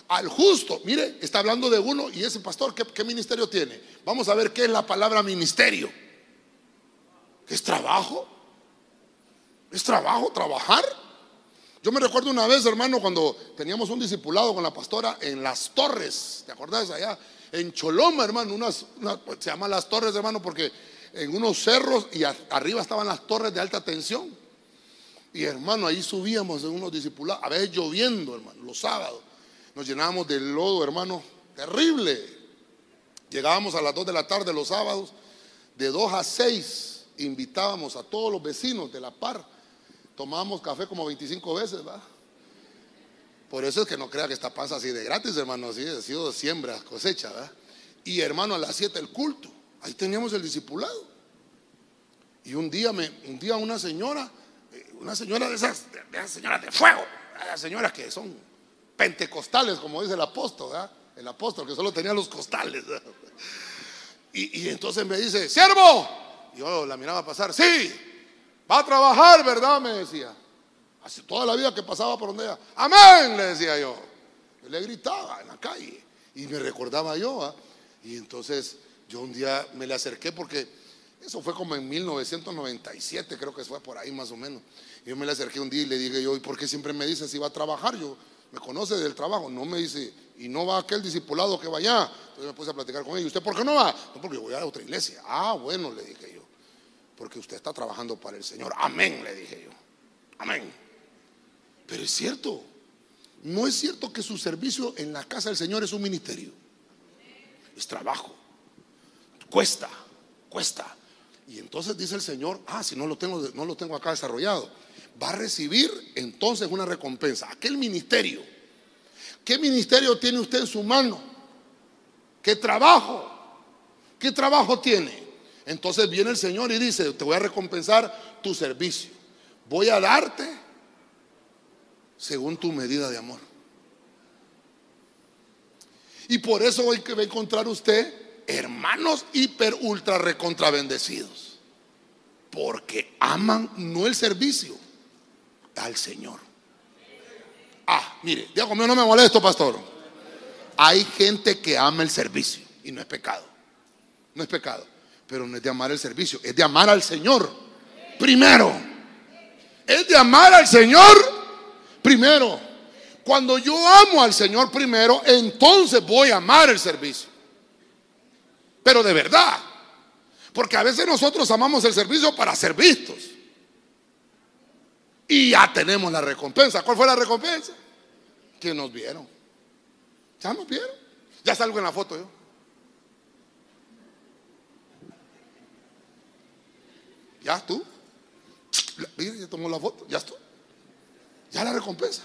al justo, mire, está hablando de uno y ese pastor, ¿qué, ministerio tiene? Vamos a ver qué es la palabra ministerio. ¿Es trabajo? ¿Es trabajo, trabajar? Yo me recuerdo una vez, hermano, cuando teníamos un discipulado con la pastora en Las Torres, ¿te acordás allá? En Choloma, hermano, se llama Las Torres, hermano, porque en unos cerros y arriba estaban las torres de alta tensión. Y hermano, ahí subíamos en unos discipulados, a veces lloviendo, hermano, los sábados. Nos llenábamos de lodo, hermano, terrible. Llegábamos a las 2 de la tarde los sábados, de 2 a 6 invitábamos a todos los vecinos de la par. Tomábamos café como 25 veces, ¿va? Por eso es que no crea que esta pasa así de gratis, hermano. Así ha sido siembra, cosecha, ¿verdad? Y hermano, a las 7 el culto. Ahí teníamos el discipulado. Y un día, me, un día una señora, eh, una señora de esas, de esas señoras de fuego, las señoras que son pentecostales, como dice el apóstol, ¿verdad? El apóstol que solo tenía los costales. Y, y, entonces me dice, siervo. Yo la miraba pasar, sí, va a trabajar, ¿verdad? Me decía. Hace toda la vida que pasaba por donde ella, amén, le decía yo. yo le gritaba en la calle y me recordaba yo. Y entonces yo un día me le acerqué porque eso fue como en 1997, creo que fue por ahí más o menos. Yo me le acerqué un día y le dije yo, ¿y por qué siempre me dice si va a trabajar? Yo, ¿me conoce del trabajo? No me dice, y no va aquel discipulado que vaya. Entonces me puse a platicar con él. ¿Y usted por qué no va? No, porque voy a otra iglesia. Ah, bueno, le dije yo. Porque usted está trabajando para el Señor. Amén, le dije yo. Amén. Pero es cierto. No es cierto que su servicio en la casa del Señor es un ministerio. Es trabajo. Cuesta, cuesta. Y entonces dice el Señor, ah, si no lo tengo, no lo tengo acá desarrollado, va a recibir entonces una recompensa. Aquel ministerio. ¿Qué ministerio tiene usted en su mano? ¿Qué trabajo? ¿Qué trabajo tiene? Entonces viene el Señor y dice, te voy a recompensar tu servicio. Voy a darte según tu medida de amor. Y por eso hoy que va a encontrar usted hermanos hiper ultra recontra bendecidos. Porque aman no el servicio, al Señor. Ah, mire, Dios mío, no me molesto, pastor. Hay gente que ama el servicio y no es pecado. No es pecado. Pero no es de amar el servicio, es de amar al Señor. Primero. Es de amar al Señor primero. Cuando yo amo al Señor primero, entonces voy a amar el servicio. Pero de verdad. Porque a veces nosotros amamos el servicio para ser vistos. Y ya tenemos la recompensa. ¿Cuál fue la recompensa? Que nos vieron. Ya nos vieron. Ya salgo en la foto yo. Ya tú. Mira, ya tomó la foto. Ya tú. Ya la recompensa.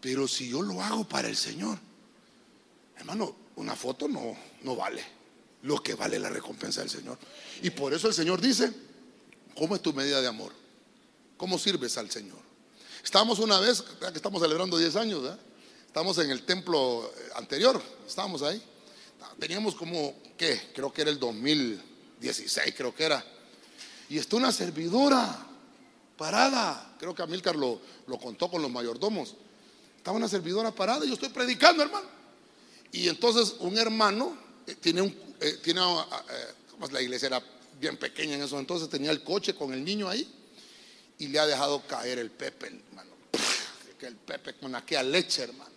Pero si yo lo hago para el Señor, hermano, una foto no, no vale. Lo que vale la recompensa del Señor. Y por eso el Señor dice, ¿cómo es tu medida de amor? ¿Cómo sirves al Señor? Estábamos una vez, que estamos celebrando 10 años, estamos en el templo eh, anterior, estábamos ahí. Teníamos como, ¿qué? Creo que era el 2016, creo que era. Y está una servidora parada. Creo que Amílcar lo, lo contó con los mayordomos. Estaba una servidora parada y yo estoy predicando, hermano. Y entonces un hermano eh, tiene un, eh, tiene, eh, la iglesia era bien pequeña en eso, entonces tenía el coche con el niño ahí y le ha dejado caer el Pepe, hermano. Que el Pepe con aquella leche, hermano.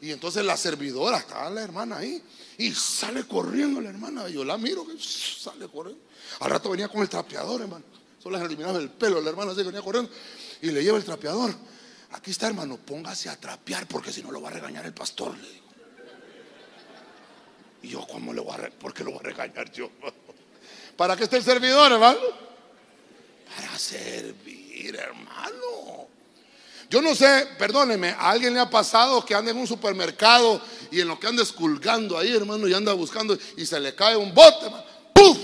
Y, entonces la servidora, estaba la hermana ahí, y sale corriendo la hermana. Yo la miro, sale corriendo. Al rato venía con el trapeador, hermano. Solo le eliminaba el pelo, la hermana así venía corriendo. Y le lleva el trapeador. Aquí está, hermano, póngase a trapear porque si no lo va a regañar el pastor. Y yo, ¿cómo le voy a ¿Por qué lo voy a regañar yo? ¿Para qué está el servidor, hermano? Para servir, hermano. Yo no sé, perdóneme, a alguien le ha pasado que anda en un supermercado y en lo que anda esculgando ahí, hermano, y anda buscando y se le cae un bote, hermano. ¡Puf!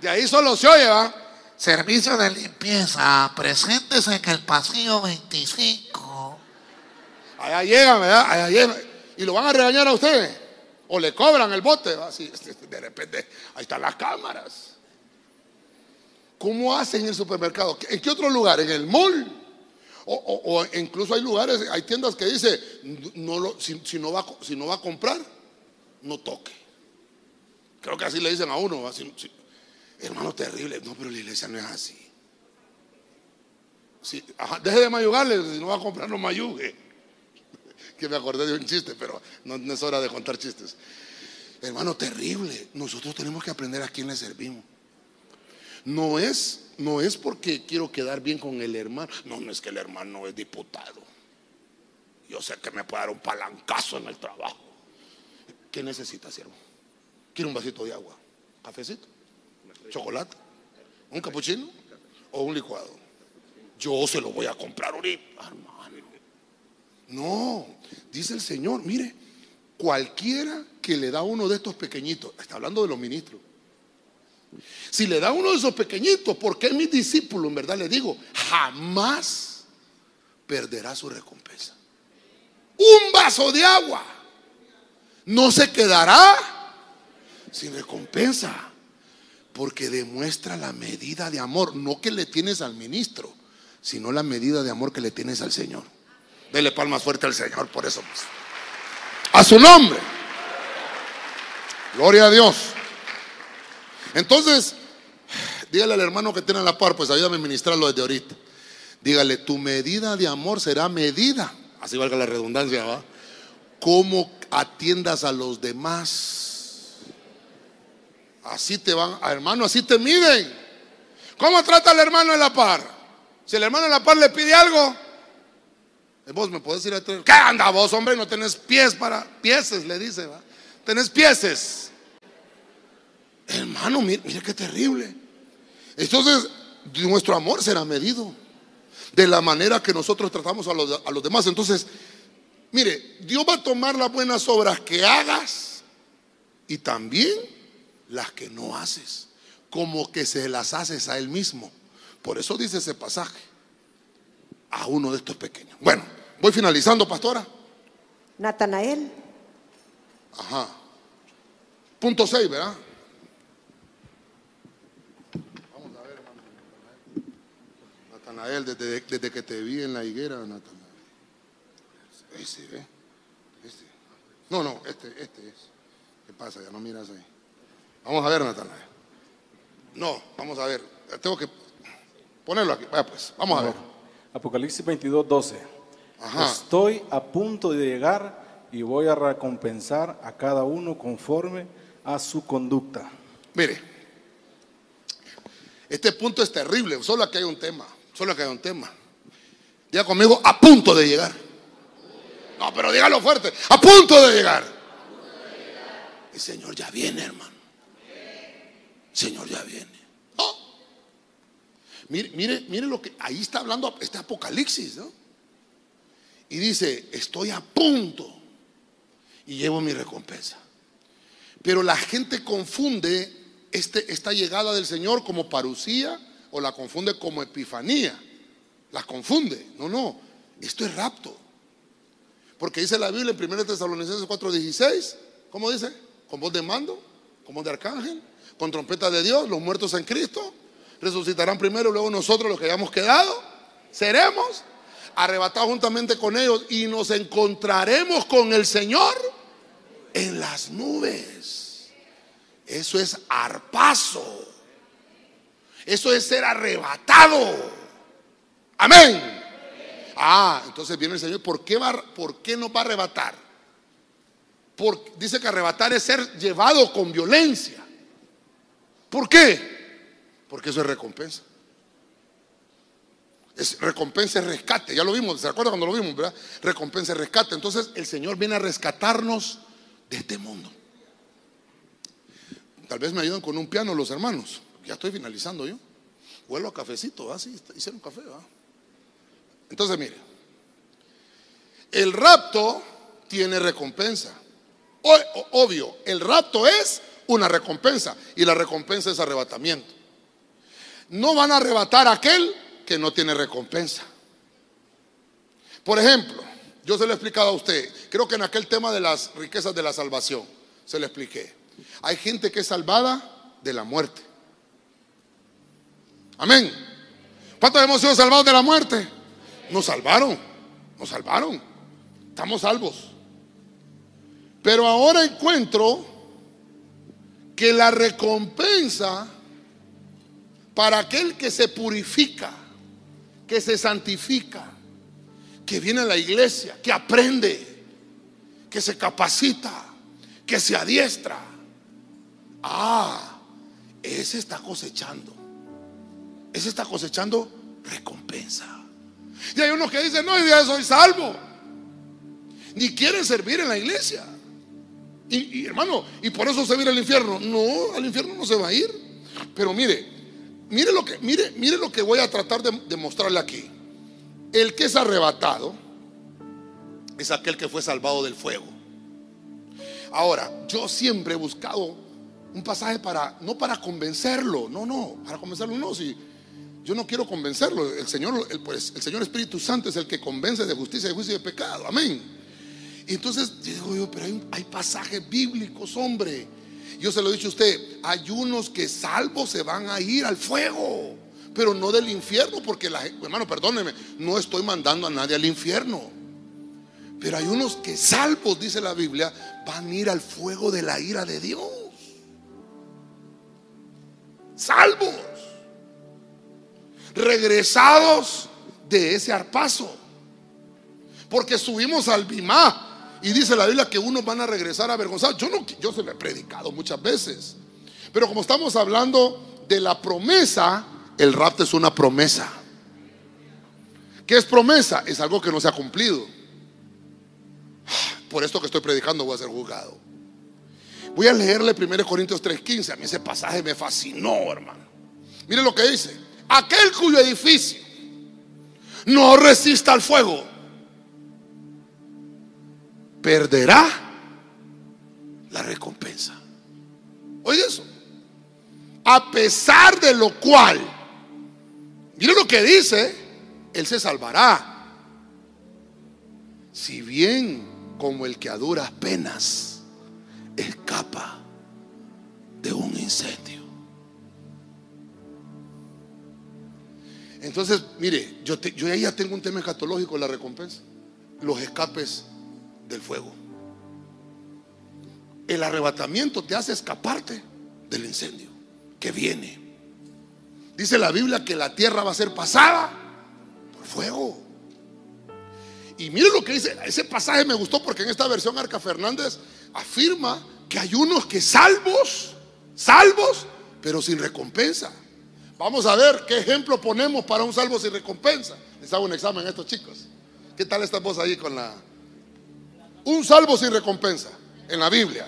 De ahí solo se oye, ¿va? Servicio de limpieza, presentes en el pasillo 25. Allá llegan, ¿verdad? Allá llegan. Y lo van a regañar a ustedes. O le cobran el bote. Así, de repente, ahí están las cámaras. ¿Cómo hacen en el supermercado? ¿En qué otro lugar? ¿En el mall? O, incluso hay lugares, hay tiendas que dice, no lo, si, no va, si no va a comprar, no toque. Creo que así le dicen a uno. Así, Hermano, terrible. No, pero la iglesia no es así. deje de mayugarle, si no va a comprar, no mayugue. Que me acordé de un chiste, pero no, es hora de contar chistes. Hermano, terrible. Nosotros tenemos que aprender a quién le servimos. No es, no es porque quiero quedar bien con el hermano. No, no es que el hermano es diputado. Yo sé que me puede dar un palancazo en el trabajo. ¿Qué necesita, siervo? ¿Quiere un vasito de agua? ¿Cafecito? Chocolate. ¿Un capuchino? ¿O un licuado? Yo se lo voy a comprar ahorita, hermano. No, dice el Señor, mire, cualquiera que le da uno de estos pequeñitos, está hablando de los ministros, si le da uno de esos pequeñitos, porque es mi discípulo, en verdad le digo, jamás perderá su recompensa. Un vaso de agua no se quedará sin recompensa, porque demuestra la medida de amor, no que le tienes al ministro, sino la medida de amor que le tienes al Señor. Dele palmas fuerte al Señor por eso. Pues. A su nombre. Gloria a Dios. Entonces, dígale al hermano que tiene la par, pues ayúdame a ministrarlo desde ahorita. Dígale, tu medida de amor será medida, así valga la redundancia, ¿va? Cómo atiendas a los demás. Así te van, hermano, así te miden. ¿Cómo trata al hermano en la par? Si el hermano en la par le pide algo, Vos me podés ir a traer. ¿Qué anda vos, hombre? No tenés pies para. Pieses, le dice, ¿va? Tenés pieses. Hermano, mire, mire qué terrible. Entonces, nuestro amor será medido de la manera que nosotros tratamos a los, a los demás. Entonces, mire, Dios va a tomar las buenas obras que hagas y también las que no haces, como que se las haces a Él mismo. Por eso dice ese pasaje a uno de estos pequeños. Bueno, Voy finalizando, pastora. Natanael. Ajá. Punto 6, ¿verdad? Vamos a ver, hermano. Natanael, desde, desde, que te vi en la higuera, Natanael. Ese, ¿eh? Este. No, no, este, este es. ¿Qué pasa? Ya no miras ahí. Vamos a ver, Natanael. No, vamos a ver. Tengo que ponerlo aquí. Vaya pues, vamos a ver. Apocalipsis 22, 12. Estoy a punto de llegar y voy a recompensar a cada uno conforme a su conducta. Mire, este punto es terrible, solo aquí hay un tema, solo aquí hay un tema. Diga conmigo, a punto de llegar. No, pero dígalo fuerte, a punto de llegar. El Señor ya viene, hermano. Señor ya viene. Mire, mire, mire lo que ahí está hablando este Apocalipsis, ¿no? y dice, estoy a punto y llevo mi recompensa. Pero la gente confunde este, esta llegada del Señor como parucía o la confunde como epifanía. La confunde. No, no, esto es rapto. Porque dice la Biblia en 1 Tesalonicenses 4:16, ¿cómo dice? Con voz de mando, con voz de arcángel, con trompeta de Dios, los muertos en Cristo resucitarán primero, luego nosotros los que hayamos quedado, seremos arrebatados juntamente con ellos y nos encontraremos con el Señor en las nubes. Eso es arpazo. Eso es ser arrebatado. Amén. Ah, entonces viene el Señor. ¿Por qué, va, por qué nos va a arrebatar? Porque dice que arrebatar es ser llevado con violencia. ¿Por qué? Porque eso es recompensa es recompensa y rescate. Ya lo vimos, ¿se acuerdan cuando lo vimos, verdad? Recompensa y rescate. Entonces el Señor viene a rescatarnos de este mundo. Tal vez me ayuden con un piano los hermanos. Ya estoy finalizando yo. Vuelvo a cafecito, ¿va? Sí, hicieron café, ¿va? Entonces, mire, el rapto tiene recompensa. obvio, el rapto es una recompensa y la recompensa es arrebatamiento. No van a arrebatar a aquel que no tiene recompensa. Por ejemplo, yo se lo he explicado a usted, creo que en aquel tema de las riquezas de la salvación, se lo expliqué. Hay gente que es salvada de la muerte. Amén. ¿Cuántos hemos sido salvados de la muerte? Nos salvaron, nos salvaron. Estamos salvos. Pero ahora encuentro que la recompensa para aquel que se purifica, que se santifica, que viene a la iglesia, que aprende, que se capacita, que se adiestra. Ah, ese está cosechando. Ese está cosechando recompensa. Y hay unos que dicen, no, yo ya soy salvo. Ni quieren servir en la iglesia. Y, hermano, y por eso se viene al infierno. No, al infierno no se va a ir. Pero mire, Mire lo que, mire, mire lo que voy a tratar de, mostrarle aquí. El que es arrebatado es aquel que fue salvado del fuego. Ahora, yo siempre he buscado un pasaje para, no para convencerlo, no, no, para convencerlo, no, si yo no quiero convencerlo, el Señor, pues, el Señor Espíritu Santo es el que convence de justicia, de juicio y de pecado, amén. Y entonces digo yo, pero hay, hay pasajes bíblicos, hombre, yo se lo he dicho a usted, hay unos que salvos se van a ir al fuego, pero no del infierno, porque la hermano, perdóneme, no estoy mandando a nadie al infierno. Pero hay unos que salvos, dice la Biblia, van a ir al fuego de la ira de Dios. Salvos. Regresados de ese arpazo. Porque subimos al Bimá y dice la Biblia que unos van a regresar avergonzados. Yo no, yo se lo he predicado muchas veces. Pero como estamos hablando de la promesa, el rapto es una promesa. ¿Qué es promesa? Es algo que no se ha cumplido. Por esto que estoy predicando voy a ser juzgado. Voy a leerle 1 Corintios 3:15. A mí ese pasaje me fascinó, hermano. Mire lo que dice. Aquel cuyo edificio no resista al fuego perderá la recompensa. Oye eso. A pesar de lo cual, mire lo que dice, Él se salvará. Si bien como el que a duras penas escapa de un incendio. Entonces, mire, yo, ya tengo un tema escatológico, la recompensa. Los escapes del fuego. El arrebatamiento te hace escaparte del incendio que viene. Dice la Biblia que la tierra va a ser pasada por fuego. Y mire lo que dice, ese pasaje me gustó porque en esta versión Arca Fernández afirma que hay unos que salvos, salvos, pero sin recompensa. Vamos a ver qué ejemplo ponemos para un salvo sin recompensa. Les hago un examen a estos chicos. ¿Qué tal esta voz ahí con la un salvo sin recompensa en la Biblia.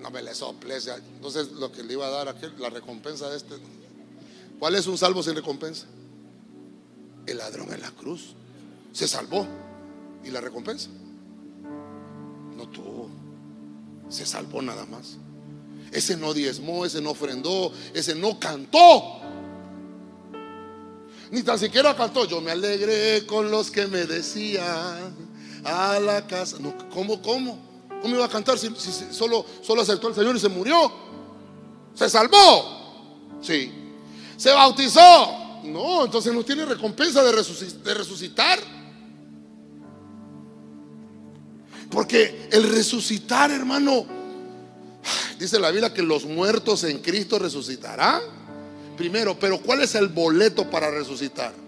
No me le soples. Entonces, lo que le iba a dar aquel, la recompensa de este. ¿Cuál es un salvo sin recompensa? El ladrón en la cruz. Se salvó. ¿Y la recompensa? No tuvo. Se salvó nada más. Ese no diezmó, ese no ofrendó, ese no cantó. Ni tan siquiera cantó. Yo me alegré con los que me decían a la casa. No, ¿Cómo, cómo? ¿Cómo iba a cantar si, solo, solo aceptó al Señor y se murió? ¿Se salvó? Sí. ¿Se bautizó? No, entonces no tiene recompensa de, de resucitar. Porque el resucitar, hermano, dice la Biblia que los muertos en Cristo resucitarán. Primero, pero ¿cuál es el boleto para resucitar?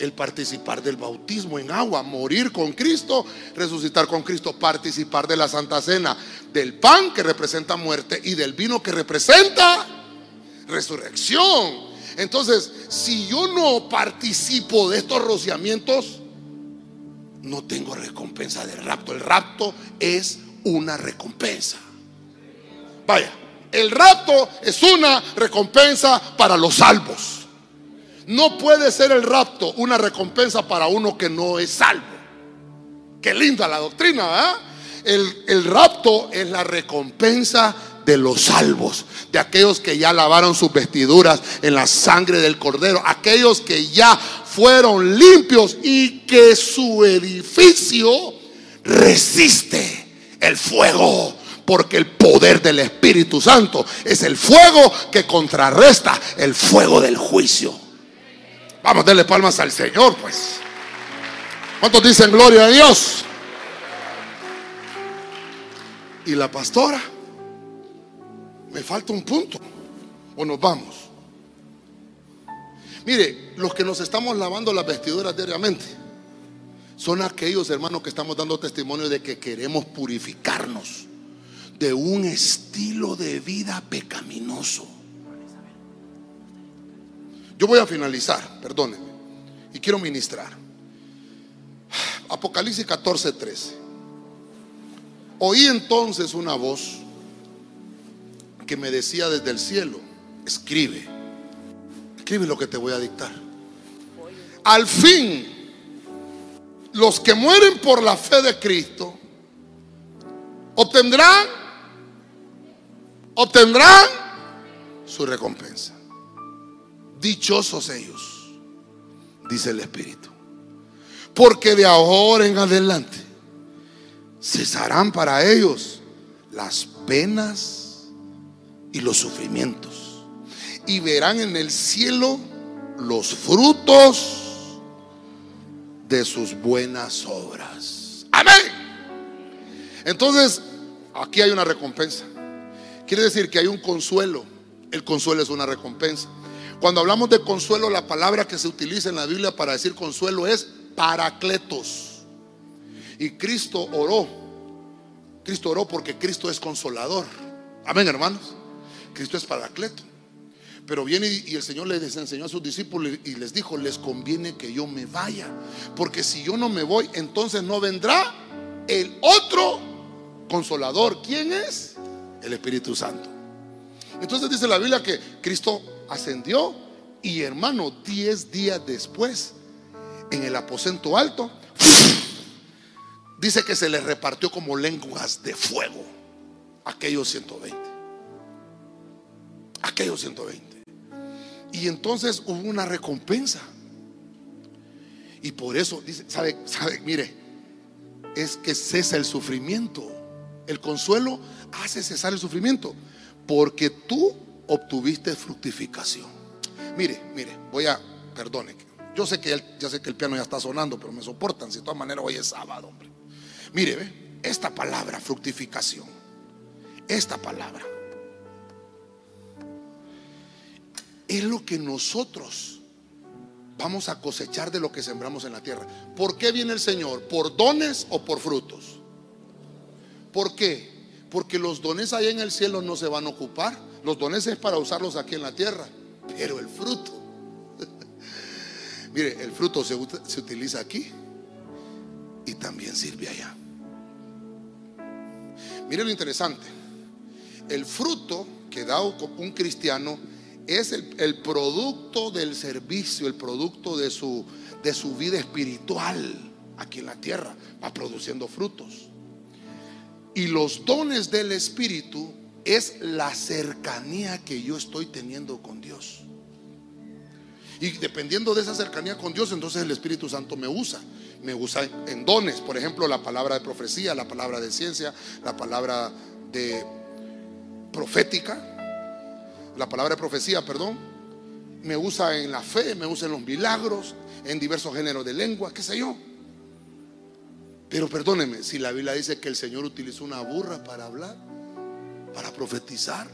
El participar del bautismo en agua, morir con Cristo, resucitar con Cristo, participar de la Santa Cena, del pan que representa muerte y del vino que representa resurrección. Entonces, si yo no participo de estos rociamientos, no tengo recompensa del rapto. El rapto es una recompensa. Vaya, el rapto es una recompensa para los salvos. No puede ser el rapto una recompensa para uno que no es salvo. Qué linda la doctrina, ¿verdad? El, el rapto es la recompensa de los salvos, de aquellos que ya lavaron sus vestiduras en la sangre del cordero, aquellos que ya fueron limpios y que su edificio resiste el fuego, porque el poder del Espíritu Santo es el fuego que contrarresta el fuego del juicio. Vamos a darle palmas al Señor, pues. ¿Cuántos dicen gloria a Dios? Y la pastora, me falta un punto. O nos vamos. Mire, los que nos estamos lavando las vestiduras diariamente son aquellos hermanos que estamos dando testimonio de que queremos purificarnos de un estilo de vida pecaminoso. Yo voy a finalizar, perdónenme, y quiero ministrar. Apocalipsis 14, 13. Oí entonces una voz que me decía desde el cielo, escribe, Escribe lo que te voy a dictar. Al fin, los que mueren por la fe de Cristo obtendrán, obtendrán su recompensa. Dichosos ellos, dice el Espíritu. Porque de ahora en adelante cesarán para ellos las penas y los sufrimientos. Y verán en el cielo los frutos de sus buenas obras. Amén. Entonces, aquí hay una recompensa. Quiere decir que hay un consuelo. El consuelo es una recompensa. Cuando hablamos de consuelo, la palabra que se utiliza en la Biblia para decir consuelo es paracletos. Y Cristo oró. Cristo oró porque Cristo es consolador. Amén, hermanos. Cristo es paracleto. Pero viene y el Señor les enseñó a sus discípulos y les dijo, les conviene que yo me vaya. Porque si yo no me voy, entonces no vendrá el otro consolador. ¿Quién es? El Espíritu Santo. Entonces dice la Biblia que Cristo ascendió y hermano, diez días después, en el aposento alto, dice que se le repartió como lenguas de fuego aquellos 120. Aquellos 120. Y entonces hubo una recompensa. Y por eso, dice, sabe, sabe, mire, es que cesa el sufrimiento. El consuelo hace cesar el sufrimiento. Porque tú obtuviste fructificación. Mire, mire, voy a, perdone, yo sé que ya sé que el piano ya está sonando, pero me soportan, si de todas maneras hoy es sábado, hombre. Mire, ve, esta palabra, fructificación, esta palabra, es lo que nosotros vamos a cosechar de lo que sembramos en la tierra. ¿Por qué viene el Señor? ¿Por dones o por frutos? ¿Por qué? Porque los dones allá en el cielo no se van a ocupar. Los dones es para usarlos aquí en la tierra. Pero el fruto, mire, el fruto se, se utiliza aquí y también sirve allá. Mire lo interesante. El fruto que da un cristiano es el, producto del servicio, el producto de su, de su vida espiritual aquí en la tierra. Va produciendo frutos. Y los dones del Espíritu es la cercanía que yo estoy teniendo con Dios. Y dependiendo de esa cercanía con Dios, entonces el Espíritu Santo me usa. Me usa en dones, por ejemplo, la palabra de profecía, la palabra de ciencia, la palabra de profética, la palabra de profecía, perdón. Me usa en la fe, me usa en los milagros, en diversos géneros de lengua, qué sé yo. Pero perdóneme, si la Biblia dice que el Señor utilizó una burra para hablar, para profetizar.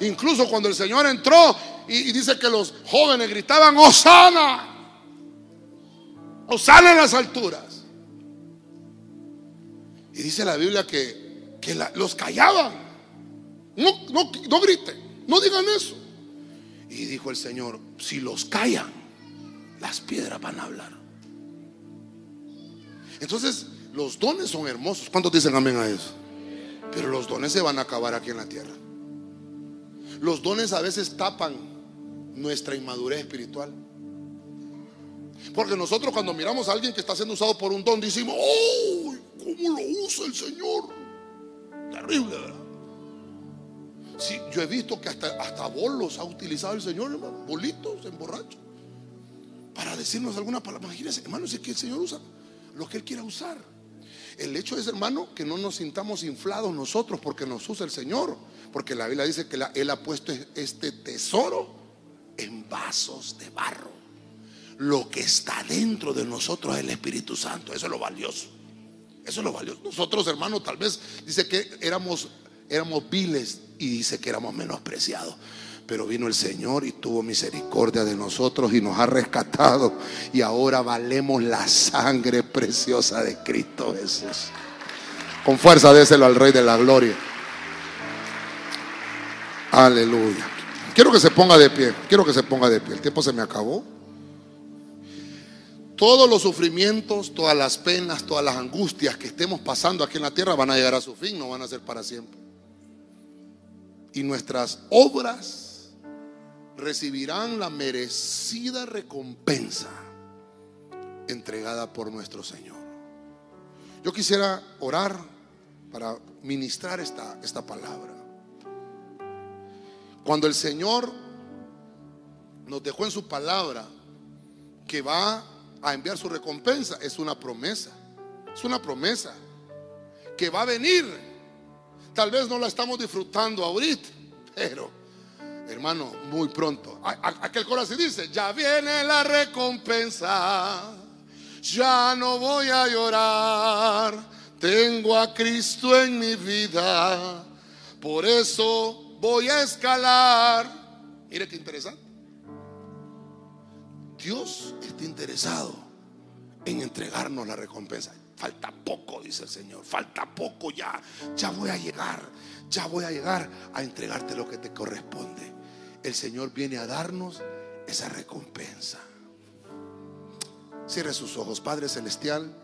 Incluso cuando el Señor entró y, dice que los jóvenes gritaban, Osana, Osana en las alturas. Y dice la Biblia que, que los callaban. No, no, no griten, no digan eso. Y dijo el Señor, si los callan, las piedras van a hablar. Entonces, los dones son hermosos. ¿Cuántos dicen amén a eso? Pero los dones se van a acabar aquí en la tierra. Los dones a veces tapan nuestra inmadurez espiritual. Porque nosotros cuando miramos a alguien que está siendo usado por un don, decimos, ¡oh! ¿Cómo lo usa el Señor? Terrible, ¿verdad? Sí, yo he visto que hasta, hasta bolos ha utilizado el Señor, hermano, bolitos, emborrachos, para decirnos alguna palabra. Imagínense, hermano, si es que el Señor usa lo que Él quiera usar. El hecho es, hermano, que no nos sintamos inflados nosotros porque nos usa el Señor. Porque la Biblia dice que Él ha puesto este tesoro en vasos de barro. Lo que está dentro de nosotros es el Espíritu Santo. Eso es lo valioso. Eso es lo valioso. Nosotros, hermano, tal vez dice que éramos, éramos viles y dice que éramos menospreciados. Pero vino el Señor y tuvo misericordia de nosotros y nos ha rescatado. Y ahora valemos la sangre preciosa de Cristo Jesús. Con fuerza déselo al Rey de la Gloria. Aleluya. Quiero que se ponga de pie. Quiero que se ponga de pie. El tiempo se me acabó. Todos los sufrimientos, todas las penas, todas las angustias que estemos pasando aquí en la tierra van a llegar a su fin, no van a ser para siempre. Y nuestras obras recibirán la merecida recompensa entregada por nuestro Señor. Yo quisiera orar para ministrar esta, esta palabra. Cuando el Señor nos dejó en su palabra que va a enviar su recompensa, es una promesa. Es una promesa que va a venir. Tal vez no la estamos disfrutando ahorita, pero hermano, muy pronto. Aquel corazón dice, ya viene la recompensa, ya no voy a llorar, tengo a Cristo en mi vida, por eso voy a escalar. Mire qué interesante. Dios está interesado en entregarnos la recompensa. Falta poco, dice el Señor. Falta poco ya. Ya voy a llegar. Ya voy a llegar a entregarte lo que te corresponde. El Señor viene a darnos esa recompensa. Cierre sus ojos, Padre Celestial.